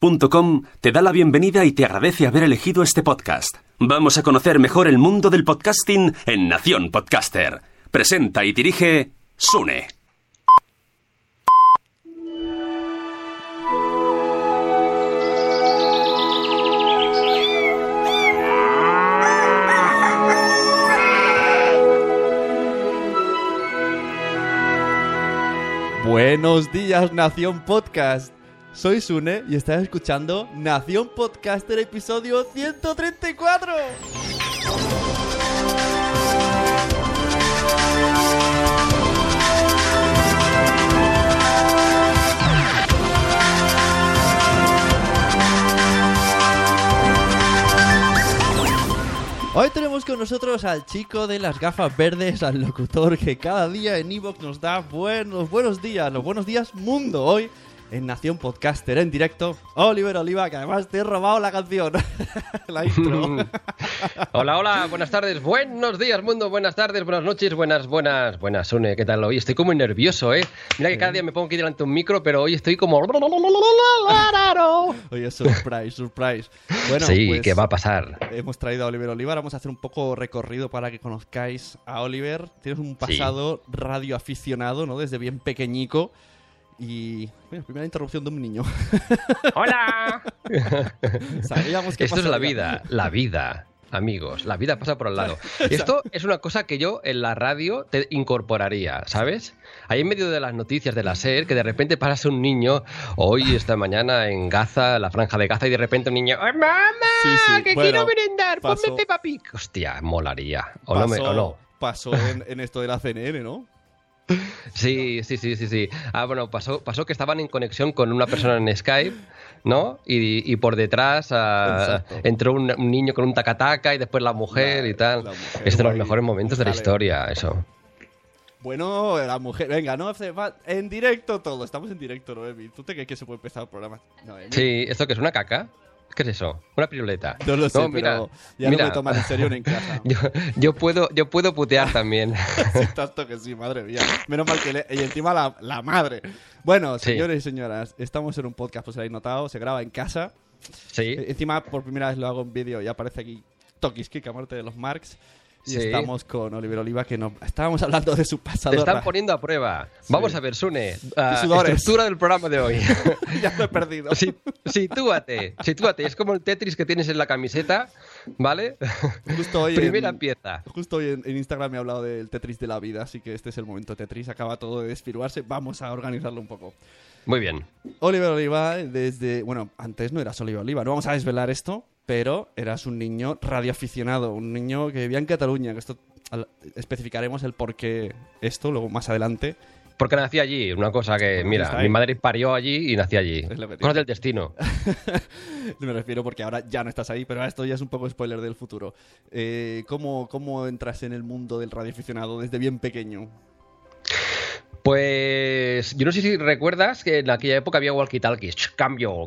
.com te da la bienvenida y te agradece haber elegido este podcast. Vamos a conocer mejor el mundo del podcasting en Nación Podcaster. Presenta y dirige Sune. Buenos días, Nación Podcast. Soy Sune y estás escuchando Nación Podcaster episodio 134. Hoy tenemos con nosotros al chico de las gafas verdes, al locutor que cada día en Evox nos da buenos, buenos días, los buenos días mundo. Hoy en Nación Podcaster en directo, Oliver Oliva, que además te he robado la canción, la intro. hola, hola, buenas tardes, buenos días mundo, buenas tardes, buenas noches, buenas, buenas, buenas, Sune, ¿qué tal hoy? Estoy como nervioso, ¿eh? Mira que cada día me pongo aquí delante de un micro, pero hoy estoy como... Oye, surprise, surprise. Bueno, sí, pues, ¿qué va a pasar? Hemos traído a Oliver Oliva, vamos a hacer un poco recorrido para que conozcáis a Oliver. Tienes un pasado sí. radioaficionado, ¿no? Desde bien pequeñico. Y. Mira, primera interrupción de un niño. ¡Hola! Sabíamos que Esto es la vida, la vida. Amigos, la vida pasa por al lado. Esto es una cosa que yo en la radio te incorporaría, ¿sabes? Ahí en medio de las noticias de la SER, que de repente pasas un niño, hoy, esta mañana en Gaza, la franja de Gaza, y de repente un niño, ¡Ay, mamá! Sí, sí. ¡Que Bueno, quiero merendar! pasó- ¡Ponme Peppa Pig! Hostia, molaría. O no, pasó, me, o no. pasó en, en esto de la CNN, ¿no? Sí, sí, sí, sí, sí. Ah, bueno, pasó, pasó que estaban en conexión con una persona en Skype, ¿no? Y, y por detrás ah, entró un, un niño con un tacataca y después la mujer La- y tal. mujer, es de los mejores momentos de la historia, eso. Bueno, la mujer. Venga, no hace En directo todo. Estamos en directo, Noemi. ¿Tú te crees que se puede empezar el programa? Sí, ¿esto qué es? ¿Una caca? ¿Qué es eso? ¿Una piruleta? No lo sé, mira, pero ya mira. no me toman en serio en casa. Yo, yo puedo, yo puedo putear también. Sí, tanto que sí, madre mía. Menos mal que le... Y encima la, la madre. Bueno, Sí. señores y señoras, estamos en un podcast, pues habéis notado, se graba en casa. Sí. Eh, Encima, por primera vez lo hago en vídeo y aparece aquí Tokis Kick a muerte de los Marks. Y Sí. estamos con Oliver Oliva, que nos... estábamos hablando de su pasado. Te están poniendo a prueba. Sí. Vamos a ver, Sune. sudores. estructura del programa de hoy. ya lo he perdido. Sí, sitúate, sitúate. Es como el Tetris que tienes en la camiseta, ¿vale? Justo hoy Primera en- pieza. Justo hoy en, en Instagram he hablado del Tetris de la vida, así que este es el momento Tetris. Acaba todo de desfiruarse. Vamos a organizarlo un poco. Muy bien. Oliver Oliva, desde. Bueno, antes no eras Oliver Oliva, no vamos a desvelar esto, pero eras un niño radioaficionado, un niño que vivía en Cataluña. Que esto especificaremos el por qué esto, luego más adelante. Porque nací allí, una cosa que, mira, mi madre parió allí y nací allí. Cosas del destino. Me refiero porque ahora ya no estás ahí, pero esto ya es un poco spoiler del futuro. Eh, ¿cómo, ¿Cómo entras en el mundo del radioaficionado desde bien pequeño? Pues yo no sé si recuerdas que en aquella época había walkie-talkies, cambio,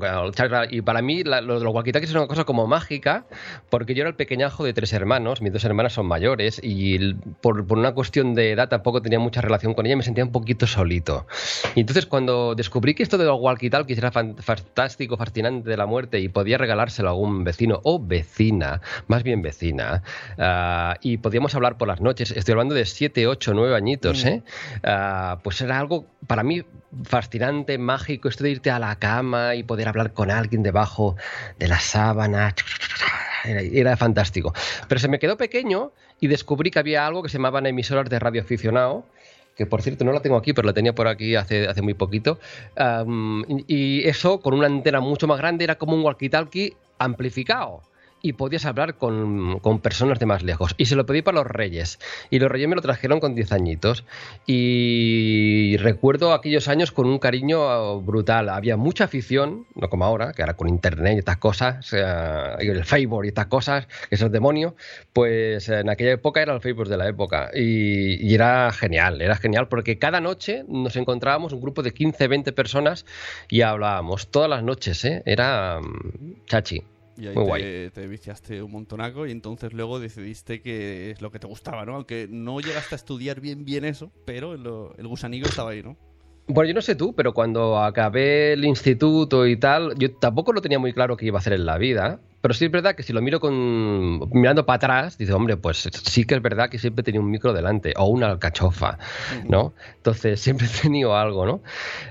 y para mí la- lo de los walkie-talkies es una cosa como mágica, porque yo era el pequeñajo de tres hermanos, mis dos hermanas son mayores, y por, por una cuestión de edad tampoco tenía mucha relación con ella, me sentía un poquito solito. Y entonces cuando descubrí que esto de los walkie-talkies era fan- fantástico, fascinante de la muerte, y podía regalárselo a algún vecino o vecina, más bien vecina, ah, y podíamos hablar por las noches, estoy hablando de 7, 8, 9 añitos, ¿eh? Ah, pues era algo para mí fascinante, mágico, esto de irte a la cama y poder hablar con alguien debajo de la sábana. Era, fantástico. Pero se me quedó pequeño y descubrí que había algo que se llamaban emisoras de radio aficionado que por cierto no la tengo aquí, pero la tenía por aquí hace, hace muy poquito. Y eso, con una antena mucho más grande, era como un walkie-talkie amplificado. Y podías hablar con, con personas de más lejos. Y se lo pedí para los reyes. Y los reyes me lo trajeron con 10 añitos. Y recuerdo aquellos años con un cariño brutal. Había mucha afición, no como ahora, que ahora con internet y estas cosas, eh, y el Facebook y estas cosas, que es el demonio. Pues en aquella época era el Facebook de la época. Y, y era genial, era genial porque cada noche nos encontrábamos un grupo de 15, 20 personas y hablábamos todas las noches, ¿eh? Era mm, chachi. Y ahí Muy te, guay. te viciaste un montonaco y entonces luego decidiste que es lo que te gustaba, ¿no? Aunque no llegaste a estudiar bien bien eso, pero lo- el gusanillo estaba ahí, ¿no? Bueno, yo no sé tú, pero cuando acabé el instituto y tal, yo tampoco lo tenía muy claro qué iba a hacer en la vida. Pero sí es verdad que si lo miro con mirando para atrás, dice, hombre, pues sí que es verdad que siempre tenía un micro delante o una alcachofa, ¿no? Entonces siempre he tenido algo, ¿no?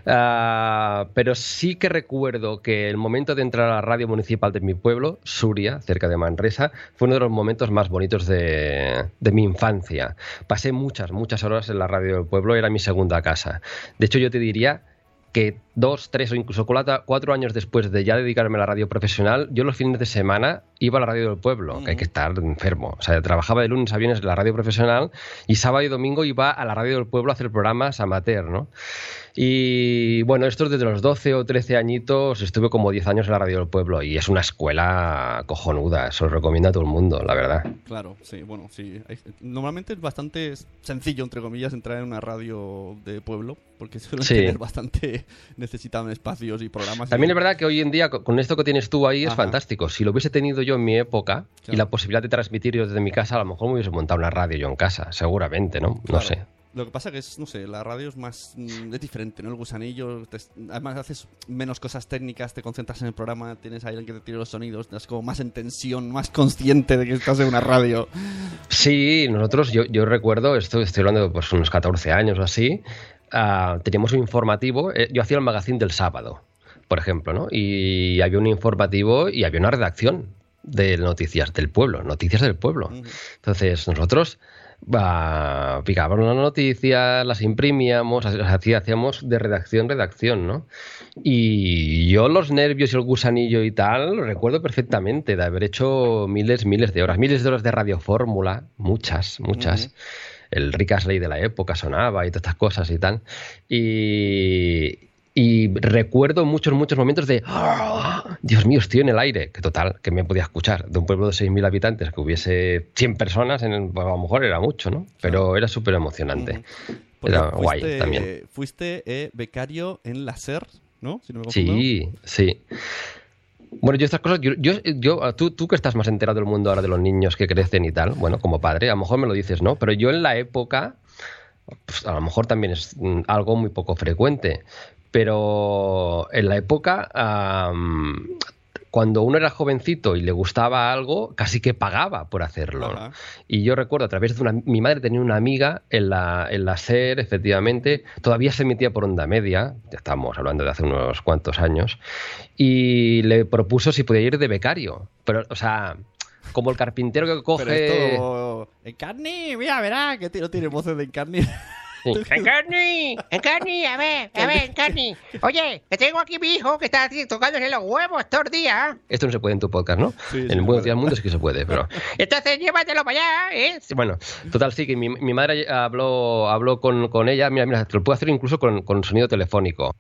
Ah, pero sí que recuerdo que el momento de entrar a la radio municipal de mi pueblo, Suria, cerca de Manresa, fue uno de los momentos más bonitos de, de mi infancia. Pasé muchas, muchas horas en la radio del pueblo, era mi segunda casa. De hecho, yo te diría que dos, tres o incluso cuatro, cuatro años después de ya dedicarme a la radio profesional, yo los fines de semana iba a la radio del pueblo, que hay que estar enfermo. O sea, trabajaba de lunes a viernes en la radio profesional y sábado y domingo iba a la radio del pueblo a hacer programas amateur, ¿no? Y bueno, esto desde los 12 o 13 añitos, estuve como 10 años en la radio del pueblo y es una escuela cojonuda, se lo recomiendo a todo el mundo, la verdad. Claro, sí, bueno, sí. Normalmente es bastante sencillo, entre comillas, entrar en una radio de pueblo, porque suelen Sí. tener bastante... necesitan espacios y programas. y- También es verdad que hoy en día, co- con esto que tienes tú ahí, es Ajá. fantástico. Si lo hubiese tenido yo en mi época y la posibilidad de transmitir yo desde mi casa, a lo mejor me hubiese montado una radio yo en casa, seguramente, ¿no? No sé. Lo que pasa que es, no sé, la radio es más... mm, es diferente, ¿no? El gusanillo... te- además haces menos cosas técnicas, te concentras en el programa, tienes a alguien que te tire los sonidos, estás como más en tensión, más consciente de que estás en una radio. Sí, nosotros, yo, yo recuerdo, esto estoy hablando de pues, unos 14 años o así, ah, teníamos un informativo, eh, yo hacía el magazine del sábado, por ejemplo, ¿no? Y había un informativo y había una redacción de noticias del pueblo, noticias del pueblo. Entonces, nosotros ah, picábamos las noticias, las imprimíamos, así hacíamos de redacción, redacción, ¿no? Y yo los nervios y el gusanillo y tal, lo recuerdo perfectamente de haber hecho miles, miles de horas, miles de horas de radiofórmula, muchas, muchas. El Rick Astley de la época sonaba y todas estas cosas y tal. Y, y recuerdo muchos, muchos momentos de "Ah, Dios mío, estoy en el aire. Que total, que me podía escuchar. De un pueblo de 6.000 habitantes, que hubiese 100 personas, en el- pues, a lo mejor era mucho, ¿no? Pero era súper emocionante. Porque Era guay también. Fuiste eh, becario en la SER, ¿no? Si no me. Sí, sí. Bueno, yo estas cosas, yo, yo, yo- tú, tú que estás más enterado del mundo ahora de los niños que crecen y tal, bueno, como padre, a lo mejor me lo dices, ¿no? Pero yo en la época, pues, a lo mejor también es mm, algo muy poco frecuente, pero en la época, am, cuando uno era jovencito y le gustaba algo, casi que pagaba por hacerlo. ¿no? Y yo recuerdo a través de una. Mi madre tenía una amiga en la, en la SER, efectivamente, todavía se emitía por onda media, ya estamos hablando de hace unos cuantos años, y le propuso si podía ir de becario. Pero, o sea, como el carpintero que coge. Pero esto... Encarni, mira, verá, que tío tiene voces de Encarni. Sí. Encarni, Encarni, a ver, a ver, Encarni. Oye, que tengo aquí mi hijo que está así tocándose los huevos todo el día. Esto no se puede en tu podcast, ¿no? Sí, en Buenos. Días Mundo sí que se puede, pero. Entonces llévatelo para allá, ¿eh? Bueno, total, sí, que mi, mi madre habló, habló con, con ella. Mira, mira, te lo puedo hacer incluso con, con sonido telefónico.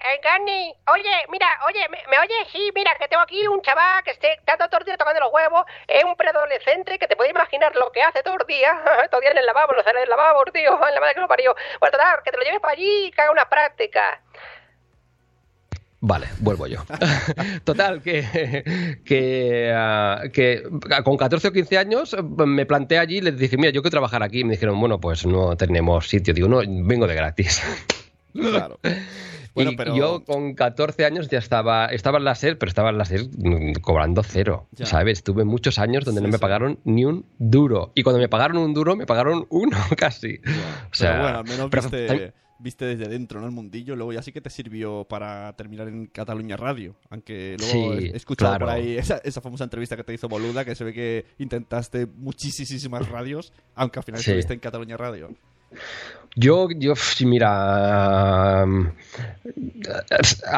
Ver, Encarni, oye, mira, oye, ¿me, me oyes? Sí, mira, que tengo aquí un chaval que esté está todo el día tocando los huevos, es un preadolescente que te puede imaginar lo que hace todo el día, todo el día en el lavabo, no sale del lavabo, tío, en la madre que lo parió. Bueno, total, que te lo lleves para allí y que haga una práctica. Vale, vuelvo yo. Total, que, que, ah, que con 14 o 15 años eh, me planteé allí y les dije, mira, yo quiero trabajar aquí. Y me dijeron, bueno, pues no tenemos sitio. Digo, no, vengo de gratis. Claro. Bueno, y pero... yo con 14 años ya estaba, estaba en la SER, pero estaba en la SER cobrando cero. Ya. ¿Sabes? Estuve muchos años donde Sí, no me sí. pagaron ni un duro. Y cuando me pagaron un duro, me pagaron uno casi. O sea, pero bueno, al menos pero viste, también- viste desde dentro, ¿no? El mundillo, luego ya sí que te sirvió para terminar en Cataluña Radio. Aunque luego Sí, he escuchado claro. por ahí esa, esa famosa entrevista que te hizo Boluda, que se ve que intentaste muchísimas radios, aunque al final estuviste en Cataluña Radio. Yo, yo, mira, a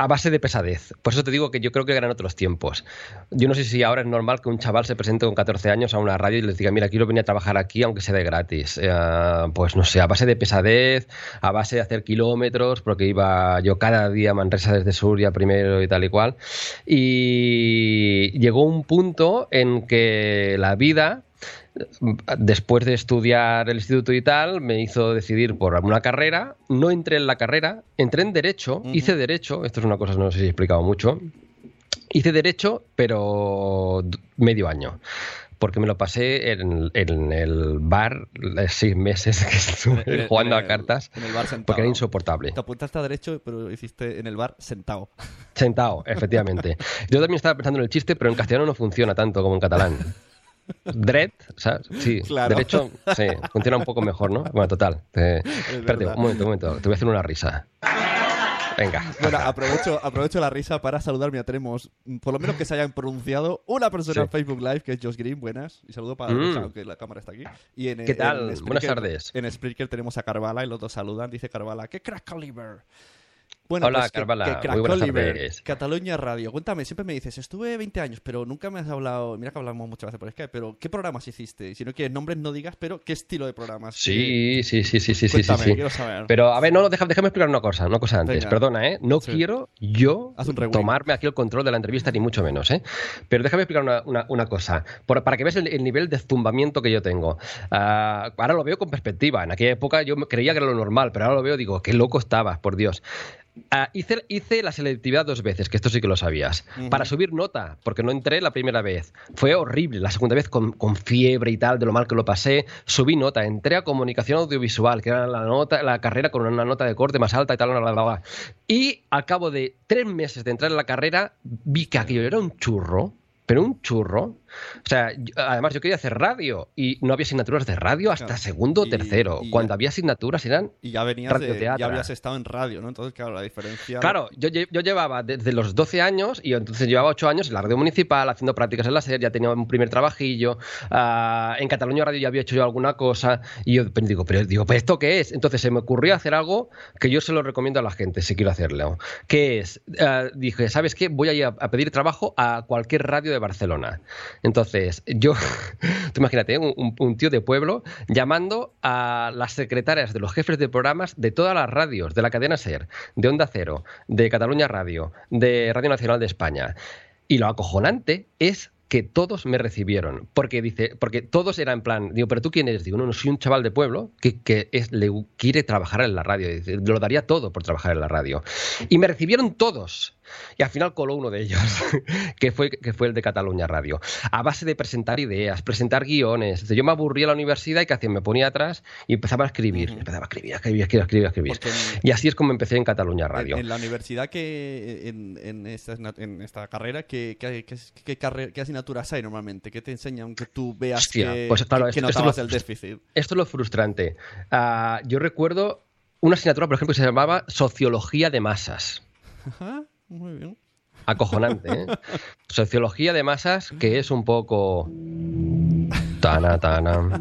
base de pesadez. Por eso te digo que yo creo que eran otros tiempos. Yo no sé si ahora es normal que un chaval se presente con 14 años a una radio y le diga, mira, quiero venir a trabajar aquí aunque sea de gratis. Eh, pues no sé, a base de pesadez, a base de hacer kilómetros, porque iba yo cada día a Manresa desde Suria primero y tal y cual. Y llegó un punto en que la vida después de estudiar el instituto y tal, me hizo decidir por una carrera. No entré en la carrera, entré en Derecho, hice Derecho, esto es una cosa, no sé si he explicado mucho. Hice Derecho, pero medio año. Porque me lo pasé en, en el bar los seis meses que estuve En jugando en a cartas, en el bar sentado. porque era insoportable. Te apuntaste a derecho, pero hiciste en el bar sentado. Sentado, efectivamente. Yo también estaba pensando en el chiste, pero en castellano no funciona tanto como en catalán. Dread, ¿sabes? Sí, Claro. derecho, sí, funciona un poco mejor, ¿no? Bueno, total. eh, espérate, verdad. un momento, un momento, te voy a hacer una risa. Venga. Bueno, aprovecho, aprovecho la risa para saludar. Mira, tenemos, mm, por lo menos que se hayan pronunciado, una persona Sí. en Facebook Live, que es Josh Green. Buenas. Y saludo para Mm. aunque la cámara está aquí. Y en, ¿Qué tal? en Buenas tardes. En Spreaker tenemos a Carvala y los dos saludan. Dice Carvala, ¡qué crack Oliver! Bueno, Hola, pues que- Carvala. que crack Muy buenas Oliver. tardes. Cataluña Radio. Cuéntame, siempre me dices, estuve 20 años, pero nunca me has hablado. Mira que hablamos muchas veces por Skype, pero ¿qué programas hiciste? Y si no quieres nombres, no digas, pero ¿qué estilo de programas? Sí, sí, sí, sí, sí, sí, sí, quiero saber. Pero a ver, no, deja- déjame explicar una cosa, una cosa antes. Venga. Perdona, ¿eh? No Sí. quiero yo tomarme aquí el control de la entrevista, ni mucho menos, ¿eh? Pero déjame explicar una, una- una cosa, por- para que veas el, el nivel de zumbamiento que yo tengo. Ah, ahora lo veo con perspectiva. En aquella época yo creía que era lo normal, pero ahora lo veo, digo, qué loco estabas, por Dios. Ah, hice, hice la selectividad dos veces, que esto sí que lo sabías, para subir nota, porque no entré la primera vez. Fue horrible, la segunda vez con, con fiebre y tal, de lo mal que lo pasé, subí nota, entré a comunicación audiovisual, que era la, nota, la carrera con una nota de corte más alta y tal, bla, bla, bla, bla. Y al cabo de tres meses de entrar en la carrera, vi que aquello era un churro, pero un churro. O sea, yo- además yo quería hacer radio y no había asignaturas de radio hasta Claro. segundo o tercero. y- Cuando había asignaturas eran Y ya venías de, ya habías estado en radio, ¿no? Entonces, claro, la diferencia. Claro, yo, yo llevaba desde los 12 años y entonces llevaba 8 años en la radio municipal haciendo prácticas en la SER, ya tenía un primer trabajillo, ah, en Cataluña Radio ya había hecho yo alguna cosa y yo digo, pero digo, ¿pero esto qué es? Entonces se me ocurrió hacer algo que yo se lo recomiendo a la gente si quiero hacerlo, que es, ah, dije, ¿sabes qué? Voy a ir a, a pedir trabajo a cualquier radio de Barcelona. Entonces, yo, tú imagínate, un, un- tío de pueblo llamando a las secretarias de los jefes de programas de todas las radios, de la cadena SER, de Onda Cero, de Cataluña Radio, de Radio Nacional de España. Y lo acojonante es que todos me recibieron, porque dice, porque todos eran en plan, digo, pero tú quién eres, digo, no, no soy un chaval de pueblo que, que es, le quiere trabajar en la radio, dice, lo daría todo por trabajar en la radio. Y me recibieron todos. Y al final coló uno de ellos, que fue, que fue el de Cataluña Radio. A base de presentar ideas, presentar guiones. Yo me aburría en la universidad y ¿qué hacía? Me ponía atrás y empezaba a escribir. Empezaba a escribir, a escribir, a escribir, a escribir. a escribir. En- Y así es como empecé en Cataluña Radio. En, en la universidad que en, en esta, en esta carrera, ¿qué, qué, qué, qué asignaturas hay normalmente? ¿Qué te enseñan que tú veas Hostia, que, pues claro, que- que esto- esto notabas lo- el déficit? Esto es lo frustrante. Ah, yo recuerdo una asignatura, por ejemplo, que se llamaba Sociología de Masas. Ajá, muy bien. Acojonante, ¿eh? Sociología de masas, que es un poco. Tana, tana.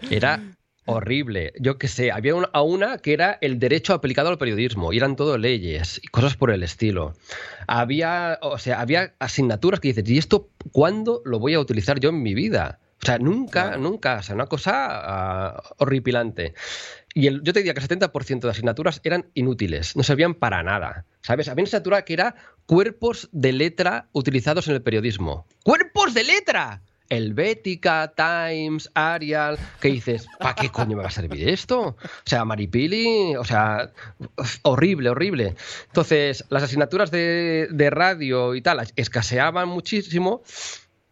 Era horrible. Yo qué sé, había una, a una que era el derecho aplicado al periodismo, y eran todo leyes y cosas por el estilo. Había, o sea, había asignaturas que dices, ¿y esto cuándo lo voy a utilizar yo en mi vida? O sea, nunca, nunca, o sea, una cosa ah, horripilante. Y el- yo te diría que el 70% de asignaturas eran inútiles, no servían para nada. ¿Sabes? Había una asignatura que era cuerpos de letra utilizados en el periodismo. ¡Cuerpos de letra! Helvética, Times, Arial, ¿qué dices? ¿Para qué coño me va a servir esto? O sea, Maripili, o sea, horrible, horrible. Entonces, las asignaturas de, de radio y tal escaseaban muchísimo.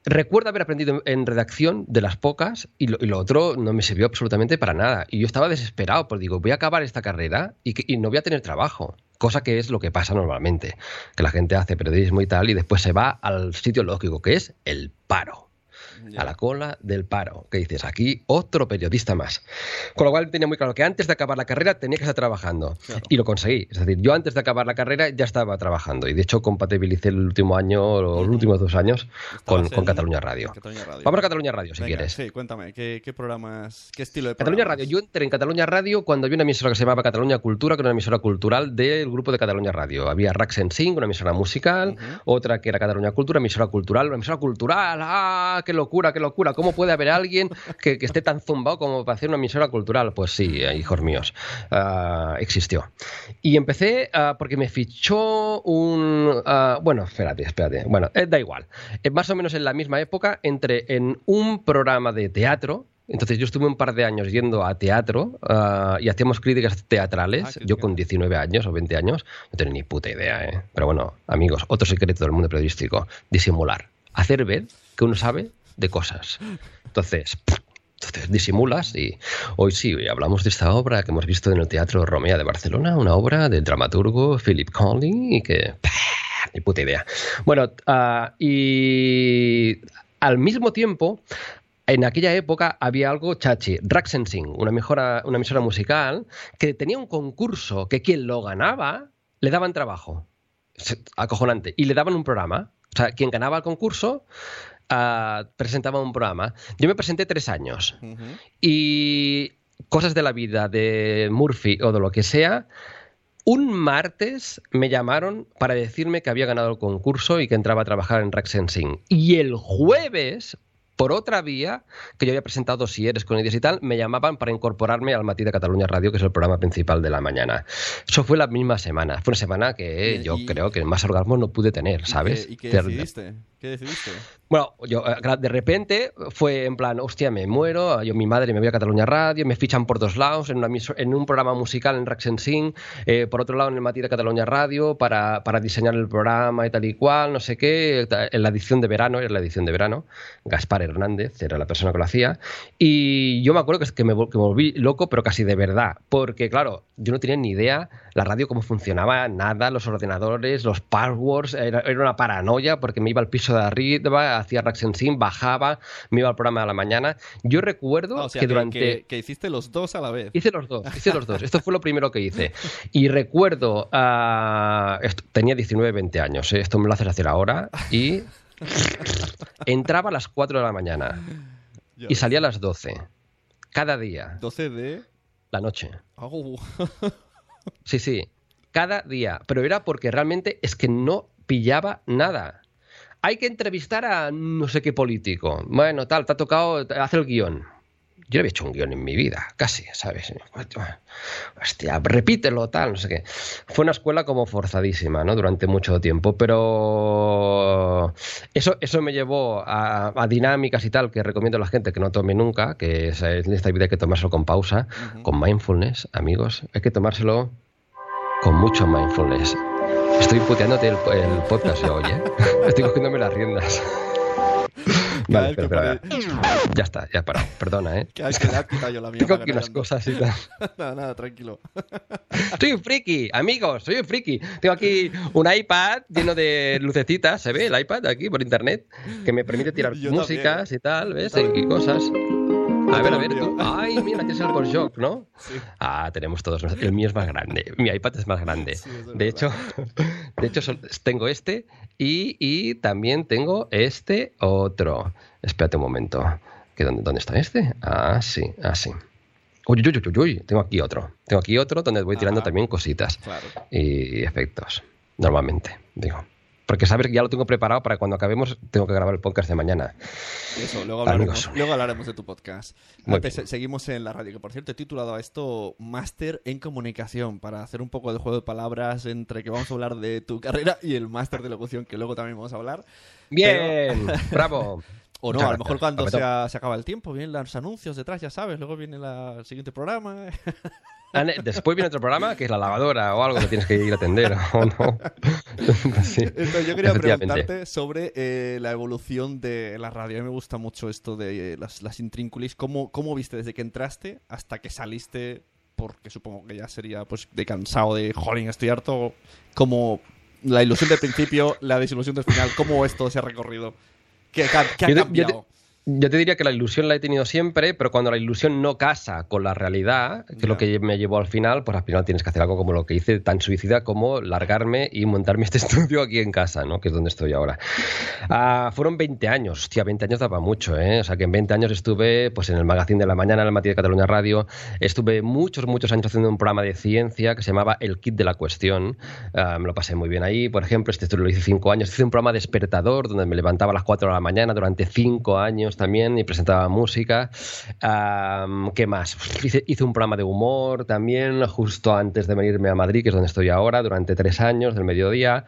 Recuerdo haber aprendido en redacción de las pocas y lo, y lo otro no me sirvió absolutamente para nada. Y yo estaba desesperado, porque digo, voy a acabar esta carrera y, que- y no voy a tener trabajo. Cosa que es lo que pasa normalmente, que la gente hace periodismo y tal y después se va al sitio lógico, que es el paro. Ya. a la cola del paro. Que dices, aquí otro periodista más. Con lo cual tenía muy claro que antes de acabar la carrera tenía que estar trabajando. Claro. Y lo conseguí. Es decir, yo antes de acabar la carrera ya estaba trabajando. Y de hecho compatibilicé el último año, los últimos dos años, con, con Cataluña Radio. Cataluña Radio. Vamos a Cataluña Radio, si Venga, quieres. Sí, cuéntame, ¿qué, qué programas, qué estilo de Cataluña programas? Radio. Yo entré en Cataluña Radio cuando había una emisora que se llamaba Cataluña Cultura, que era una emisora cultural del grupo de Cataluña Radio. Había Rax en Sing, una emisora musical, otra que era Cataluña Cultura, emisora cultural, una emisora cultural. ¡Ah! ¡Qué locura, qué locura! ¿Cómo puede haber alguien que, que esté tan zumbado como para hacer una emisora cultural? Pues sí, eh, hijos míos, ah, existió. Y empecé ah, porque me fichó un... ah, bueno, espérate, espérate. Bueno, eh, da igual. Eh, más o menos en la misma época entré en un programa de teatro. Entonces yo estuve un par de años yendo a teatro ah, y hacíamos críticas teatrales. Ah, yo con 19 años o 20 años no tenía ni puta idea. ¿eh? Pero bueno, amigos, otro secreto del mundo periodístico. Disimular. Hacer ver que uno sabe de cosas. Entonces... Entonces disimulas y hoy sí, hoy hablamos de esta obra que hemos visto en el Teatro Romea de Barcelona, una obra del dramaturgo Philip Conley y que... ¡pah! Ni puta idea. Bueno, ah, y al mismo tiempo, en aquella época había algo chachi, Raxensing, una, mejora, una emisora musical que tenía un concurso que quien lo ganaba le daban trabajo. Acojonante. Y le daban un programa. O sea, quien ganaba el concurso ah, presentaba un programa. Yo me presenté tres años. Ujú. Y cosas de la vida de Murphy o de lo que sea. Un martes me llamaron para decirme que había ganado el concurso y que entraba a trabajar en Rack Sensing. Y el jueves, por otra vía, que yo había presentado dosieres con ideas y tal, me llamaban para incorporarme al Matí de Cataluña Radio, que es el programa principal de la mañana. Eso fue la misma semana. Fue una semana que Y- yo y- creo que más orgasmo no pude tener, ¿sabes? ¿Y qué, y De- qué decidiste? ¿Qué decidiste? Bueno, yo eh, de repente fue en plan, hostia, me muero, yo mi madre me voy a Cataluña Radio, me fichan por dos lados, en, una en un programa musical en Raxensing, eh, por otro lado en el Matí de Cataluña Radio para, para diseñar el programa y tal y cual, no sé qué, en la edición de verano, era la edición de verano, Gaspar Hernández era la persona que lo hacía, y yo me acuerdo que, que, me, que me volví loco, pero casi de verdad, porque claro, yo no tenía ni idea la radio cómo funcionaba, nada, los ordenadores, los passwords, era, era una paranoia porque me iba al piso de arriba, hacía Raxensing, bajaba, me iba al programa de la mañana. Yo recuerdo Ah, o sea, que durante... que- que hiciste los dos a la vez. Hice los dos, hice los dos. Esto fue lo primero que hice. Y recuerdo, ah, esto- tenía 19, 20 años, ¿eh? esto me lo haces hacer ahora, y entraba a las 4 de la mañana y salía a las 12. Cada día, 12 de... la noche. Au. Sí, sí, cada día. Pero era porque realmente es que no pillaba nada. Hay que entrevistar a no sé qué político. Bueno, tal, te ha tocado hacer el guion. Yo no había hecho un guion en mi vida, casi, ¿sabes? Hostia, repítelo, tal, no sé qué. Fue una escuela como forzadísima, ¿no? Durante mucho tiempo, pero eso, eso me llevó a, a dinámicas y tal que recomiendo a la gente que no tome nunca, que es- en esta vida hay que tomárselo con pausa, con mindfulness, amigos. Hay que tomárselo con mucho mindfulness. Estoy puteándote el, el podcast hoy, ¿eh? Estoy cogiéndome las riendas. Vale, espera, espera. Ya está, ya he parado. Perdona, ¿eh? Que que yo la mía. Tengo aquí unas cosas y tal. nada, nada, tranquilo. Soy un friki, amigos, soy un friki. Tengo aquí un iPad lleno de lucecitas, ¿se ve el iPad aquí por internet? Que me permite tirar Yo músicas y tal, ¿ves? Y cosas. A ver, a ver, tú. Ay, mira, tienes el Borshock, ¿no? Sí. Ah, tenemos todos. El mío es más grande. Mi iPad es más grande. Sí, es de hecho, de hecho tengo este y, y también tengo este otro. Espérate un momento. ¿Que dónde, ¿Dónde está este? Ah, sí, ah, sí. Uy, uy, uy, uy, uy, tengo aquí otro. Tengo aquí otro donde voy tirando también cositas Claro. y efectos. Normalmente, digo. Porque sabes que ya lo tengo preparado para cuando acabemos, tengo que grabar el podcast de mañana. Eso, luego hablaremos, luego hablaremos de tu podcast. Antes seguimos en la radio, que por cierto he titulado a esto Máster en Comunicación, para hacer un poco de juego de palabras entre que vamos a hablar de tu carrera y el máster de locución, que luego también vamos a hablar. Bien, bravo. O no, Muchas a lo mejor gracias. cuando se, se acaba el tiempo, vienen los anuncios detrás, ya sabes, luego viene la- el siguiente programa. Después viene otro programa que es la lavadora o algo que tienes que ir a atender o no. Sí, Entonces, yo quería preguntarte sobre eh, la evolución de la radio. A mí me gusta mucho esto de eh, las, las intrínculis. ¿Cómo, ¿Cómo viste desde que entraste hasta que saliste? Porque supongo que ya sería pues de cansado de, jolín, estoy harto. Como la ilusión del principio, la desilusión del final. ¿Cómo es todo ese recorrido? ¿Qué, ha Yo te- yo cambiado? Yo te diría que la ilusión la he tenido siempre, pero cuando la ilusión no casa con la realidad, que es lo que me llevó al final, pues al final tienes que hacer algo como lo que hice, tan suicida como largarme y montarme este estudio aquí en casa, ¿no? que es donde estoy ahora. Ah, fueron 20 años, hostia, 20 años daba mucho, ¿eh? o sea que en 20 años estuve pues en el Magazine de la Mañana, en el Matí de Cataluña Radio, estuve muchos, muchos años haciendo un programa de ciencia que se llamaba El Kit de la Cuestión, ah, me lo pasé muy bien ahí, por ejemplo, este estudio lo hice 5 años, hice un programa despertador donde me levantaba a las 4 de la mañana durante 5 años también y presentaba música. ¿Qué más? Hice, hice, un programa de humor también justo antes de venirme a Madrid, que es donde estoy ahora, durante tres años del mediodía.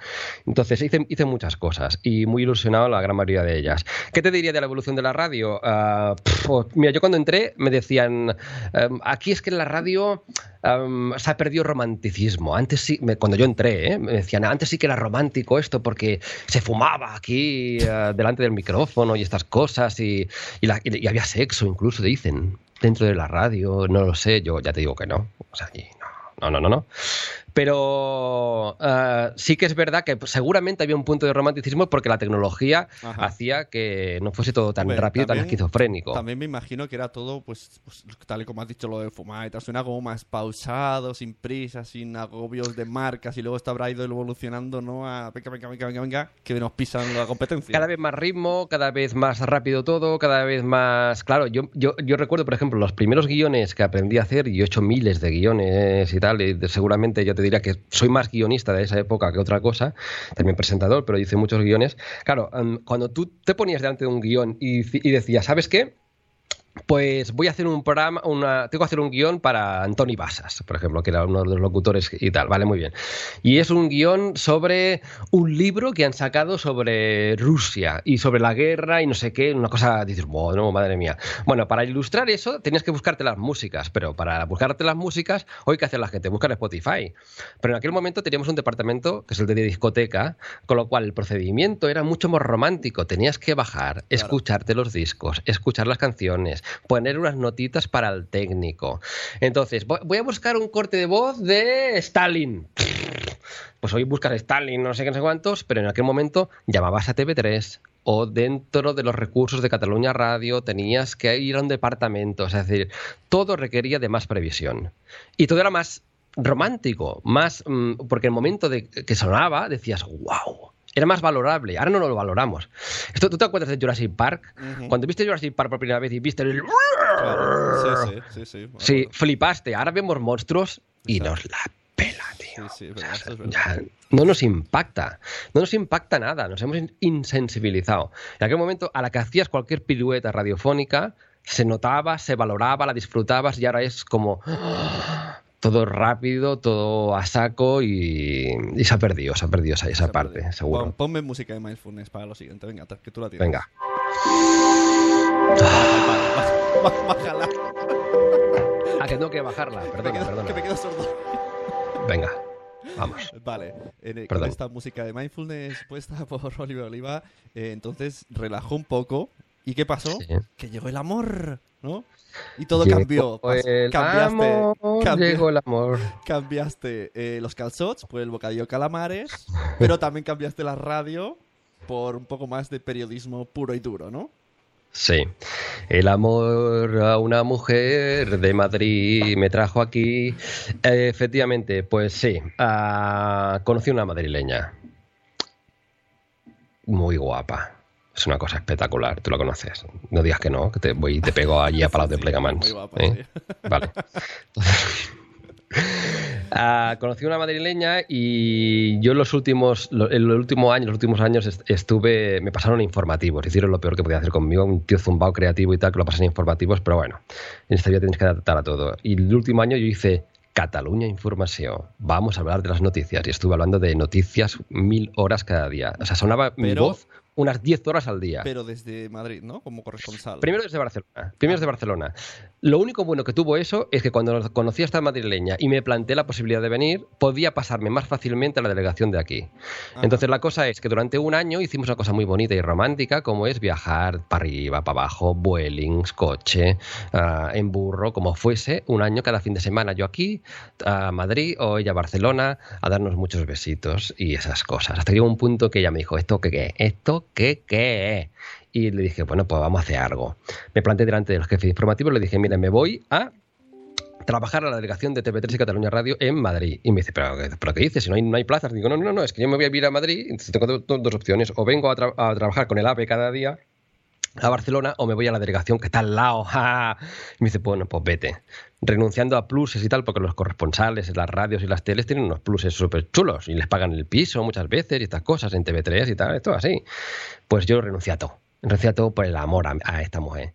Entonces hice, muchas cosas y muy ilusionado la gran mayoría de ellas. ¿Qué te diría de la evolución de la radio? Uh, mira, yo cuando entré me decían, um, aquí es que en la radio um, se ha perdido romanticismo. Antes sí, me, cuando yo entré, ¿eh? me decían, antes sí que era romántico esto porque se fumaba aquí uh, delante del micrófono y estas cosas y, y, la, y, había sexo incluso, dicen, dentro de la radio, no lo sé, yo ya te digo que no. O sea, no, no, no, no. Pero uh, sí que es verdad que seguramente había un punto de romanticismo porque la tecnología Ajá. hacía que no fuese todo tan rápido, también, tan esquizofrénico. También me imagino que era todo, pues, pues, tal y como has dicho, lo de fumar y tal, suena como más pausado, sin prisa, sin agobios de marcas y luego esto habrá ido evolucionando, ¿no? A venga, venga, venga, venga, venga, que nos pisan la competencia. Cada vez más ritmo, cada vez más rápido todo, cada vez más... Claro, yo, yo, yo recuerdo, por ejemplo, los primeros guiones que aprendí a hacer, y he hecho miles de guiones y tal, y seguramente yo te diría que soy más guionista de esa época que otra cosa, también presentador, pero hice muchos guiones. Claro, um, cuando tú te ponías delante de un guion y, y decías, ¿sabes qué? Pues voy a hacer un programa, una, tengo que hacer un guion para Antoni Basas, por ejemplo, que era uno de los locutores y tal, vale, muy bien. Y es un guion sobre un libro que han sacado sobre Rusia y sobre la guerra y no sé qué, una cosa, dices, bueno, madre mía. Bueno, para ilustrar eso tenías que buscarte las músicas, pero para buscarte las músicas, hoy que hace la gente, buscar Spotify. Pero en aquel momento teníamos un departamento, que es el de discoteca, con lo cual el procedimiento era mucho más romántico, tenías que bajar, claro. escucharte los discos, escuchar las canciones, poner unas notitas para el técnico. Entonces, voy a buscar un corte de voz de Stalin. Pues hoy buscas Stalin, no sé qué, no sé cuántos, pero en aquel momento llamabas a TV3 o dentro de los recursos de Cataluña Radio tenías que ir a un departamento. Es decir, todo requería de más previsión. Y todo era más romántico, más porque el momento de que sonaba decías, wow, era más valorable. Ahora no lo valoramos. Esto, ¿Tú te acuerdas de Jurassic Park? Uh -huh. Cuando viste Jurassic Park por primera vez y viste el... Claro. Sí, sí, sí. Sí, sí, flipaste. Ahora vemos monstruos y Exacto. nos la pela, tío. Sí, sí, o sea, es ya no nos impacta. No nos impacta nada. Nos hemos insensibilizado. En aquel momento, a la que hacías cualquier pirueta radiofónica, se notaba, se valoraba, la disfrutabas y ahora es como todo rápido, todo a saco y, y, se ha perdido, se ha perdido esa, esa parte, perdido. seguro. Pon, ponme música de mindfulness para lo siguiente, venga, que tú la tienes. Venga. Bájala. Ah, que tengo que bajarla, perdona, quedo, perdona. Que me quedo sordo. Venga, vamos. Vale, con esta música de mindfulness puesta por Oliver Oliva, eh, entonces relajó un poco. ¿Y qué pasó? Sí. Que llegó el amor, ¿no? Y todo Llegó cambió. El cambiaste, amor, llegó el amor. cambiaste eh, los calzots por el bocadillo calamares, pero también cambiaste la radio por un poco más de periodismo puro y duro, ¿no? Sí. El amor a una mujer de Madrid me trajo aquí. Efectivamente, pues sí. ah, conocí una madrileña. Muy guapa. Es una cosa espectacular, tú la conoces. No digas que no, que te voy y te pego allí a Palau de Plegamans. ¿eh? Vale. Ah, conocí una madrileña y yo en los últimos, en los últimos años, los últimos años est- estuve, me pasaron informativos, hicieron lo peor que podía hacer conmigo, un tío zumbao creativo y tal, que lo pasan informativos, pero bueno, en esta vida tienes que adaptar a todo. Y el último año yo hice Cataluña Información, vamos a hablar de las noticias, y estuve hablando de noticias mil horas cada día. O sea, sonaba mi voz unas 10 horas al día. Pero desde Madrid, ¿no? Como corresponsal. Primero desde Barcelona. Primero desde Barcelona. Lo único bueno que tuvo eso es que cuando conocí a esta madrileña y me planteé la posibilidad de venir, podía pasarme más fácilmente a la delegación de aquí. Ajá. Entonces la cosa es que durante un año hicimos una cosa muy bonita y romántica, como es viajar para arriba, para abajo, vuelings, coche, ah, en burro, como fuese, un año cada fin de semana. Yo aquí, a Madrid o ella a Barcelona, a darnos muchos besitos y esas cosas. Hasta que llegó un punto que ella me dijo, ¿esto qué? qué? ¿Esto ¿esto qué, qué? Y le dije, bueno, pues vamos a hacer algo. Me planté delante de los jefes informativos, le dije, mira, me voy a trabajar a la delegación de TV3 y Cataluña Radio en Madrid. Y me dice, ¿pero, ¿pero qué dices? Si no hay, no hay plazas. Digo, no, no, no, es que yo me voy a ir a Madrid, entonces tengo do- do- dos opciones. O vengo a, tra- a trabajar con el AVE cada día a Barcelona o me voy a la delegación que está al lado. Y me dice, bueno, pues vete. Renunciando a pluses y tal, porque los corresponsales, las radios y las teles tienen unos pluses súper chulos y les pagan el piso muchas veces y estas cosas en TV3 y tal, esto así. Pues yo renuncié a todo. A todo por el amor a, a esta mujer.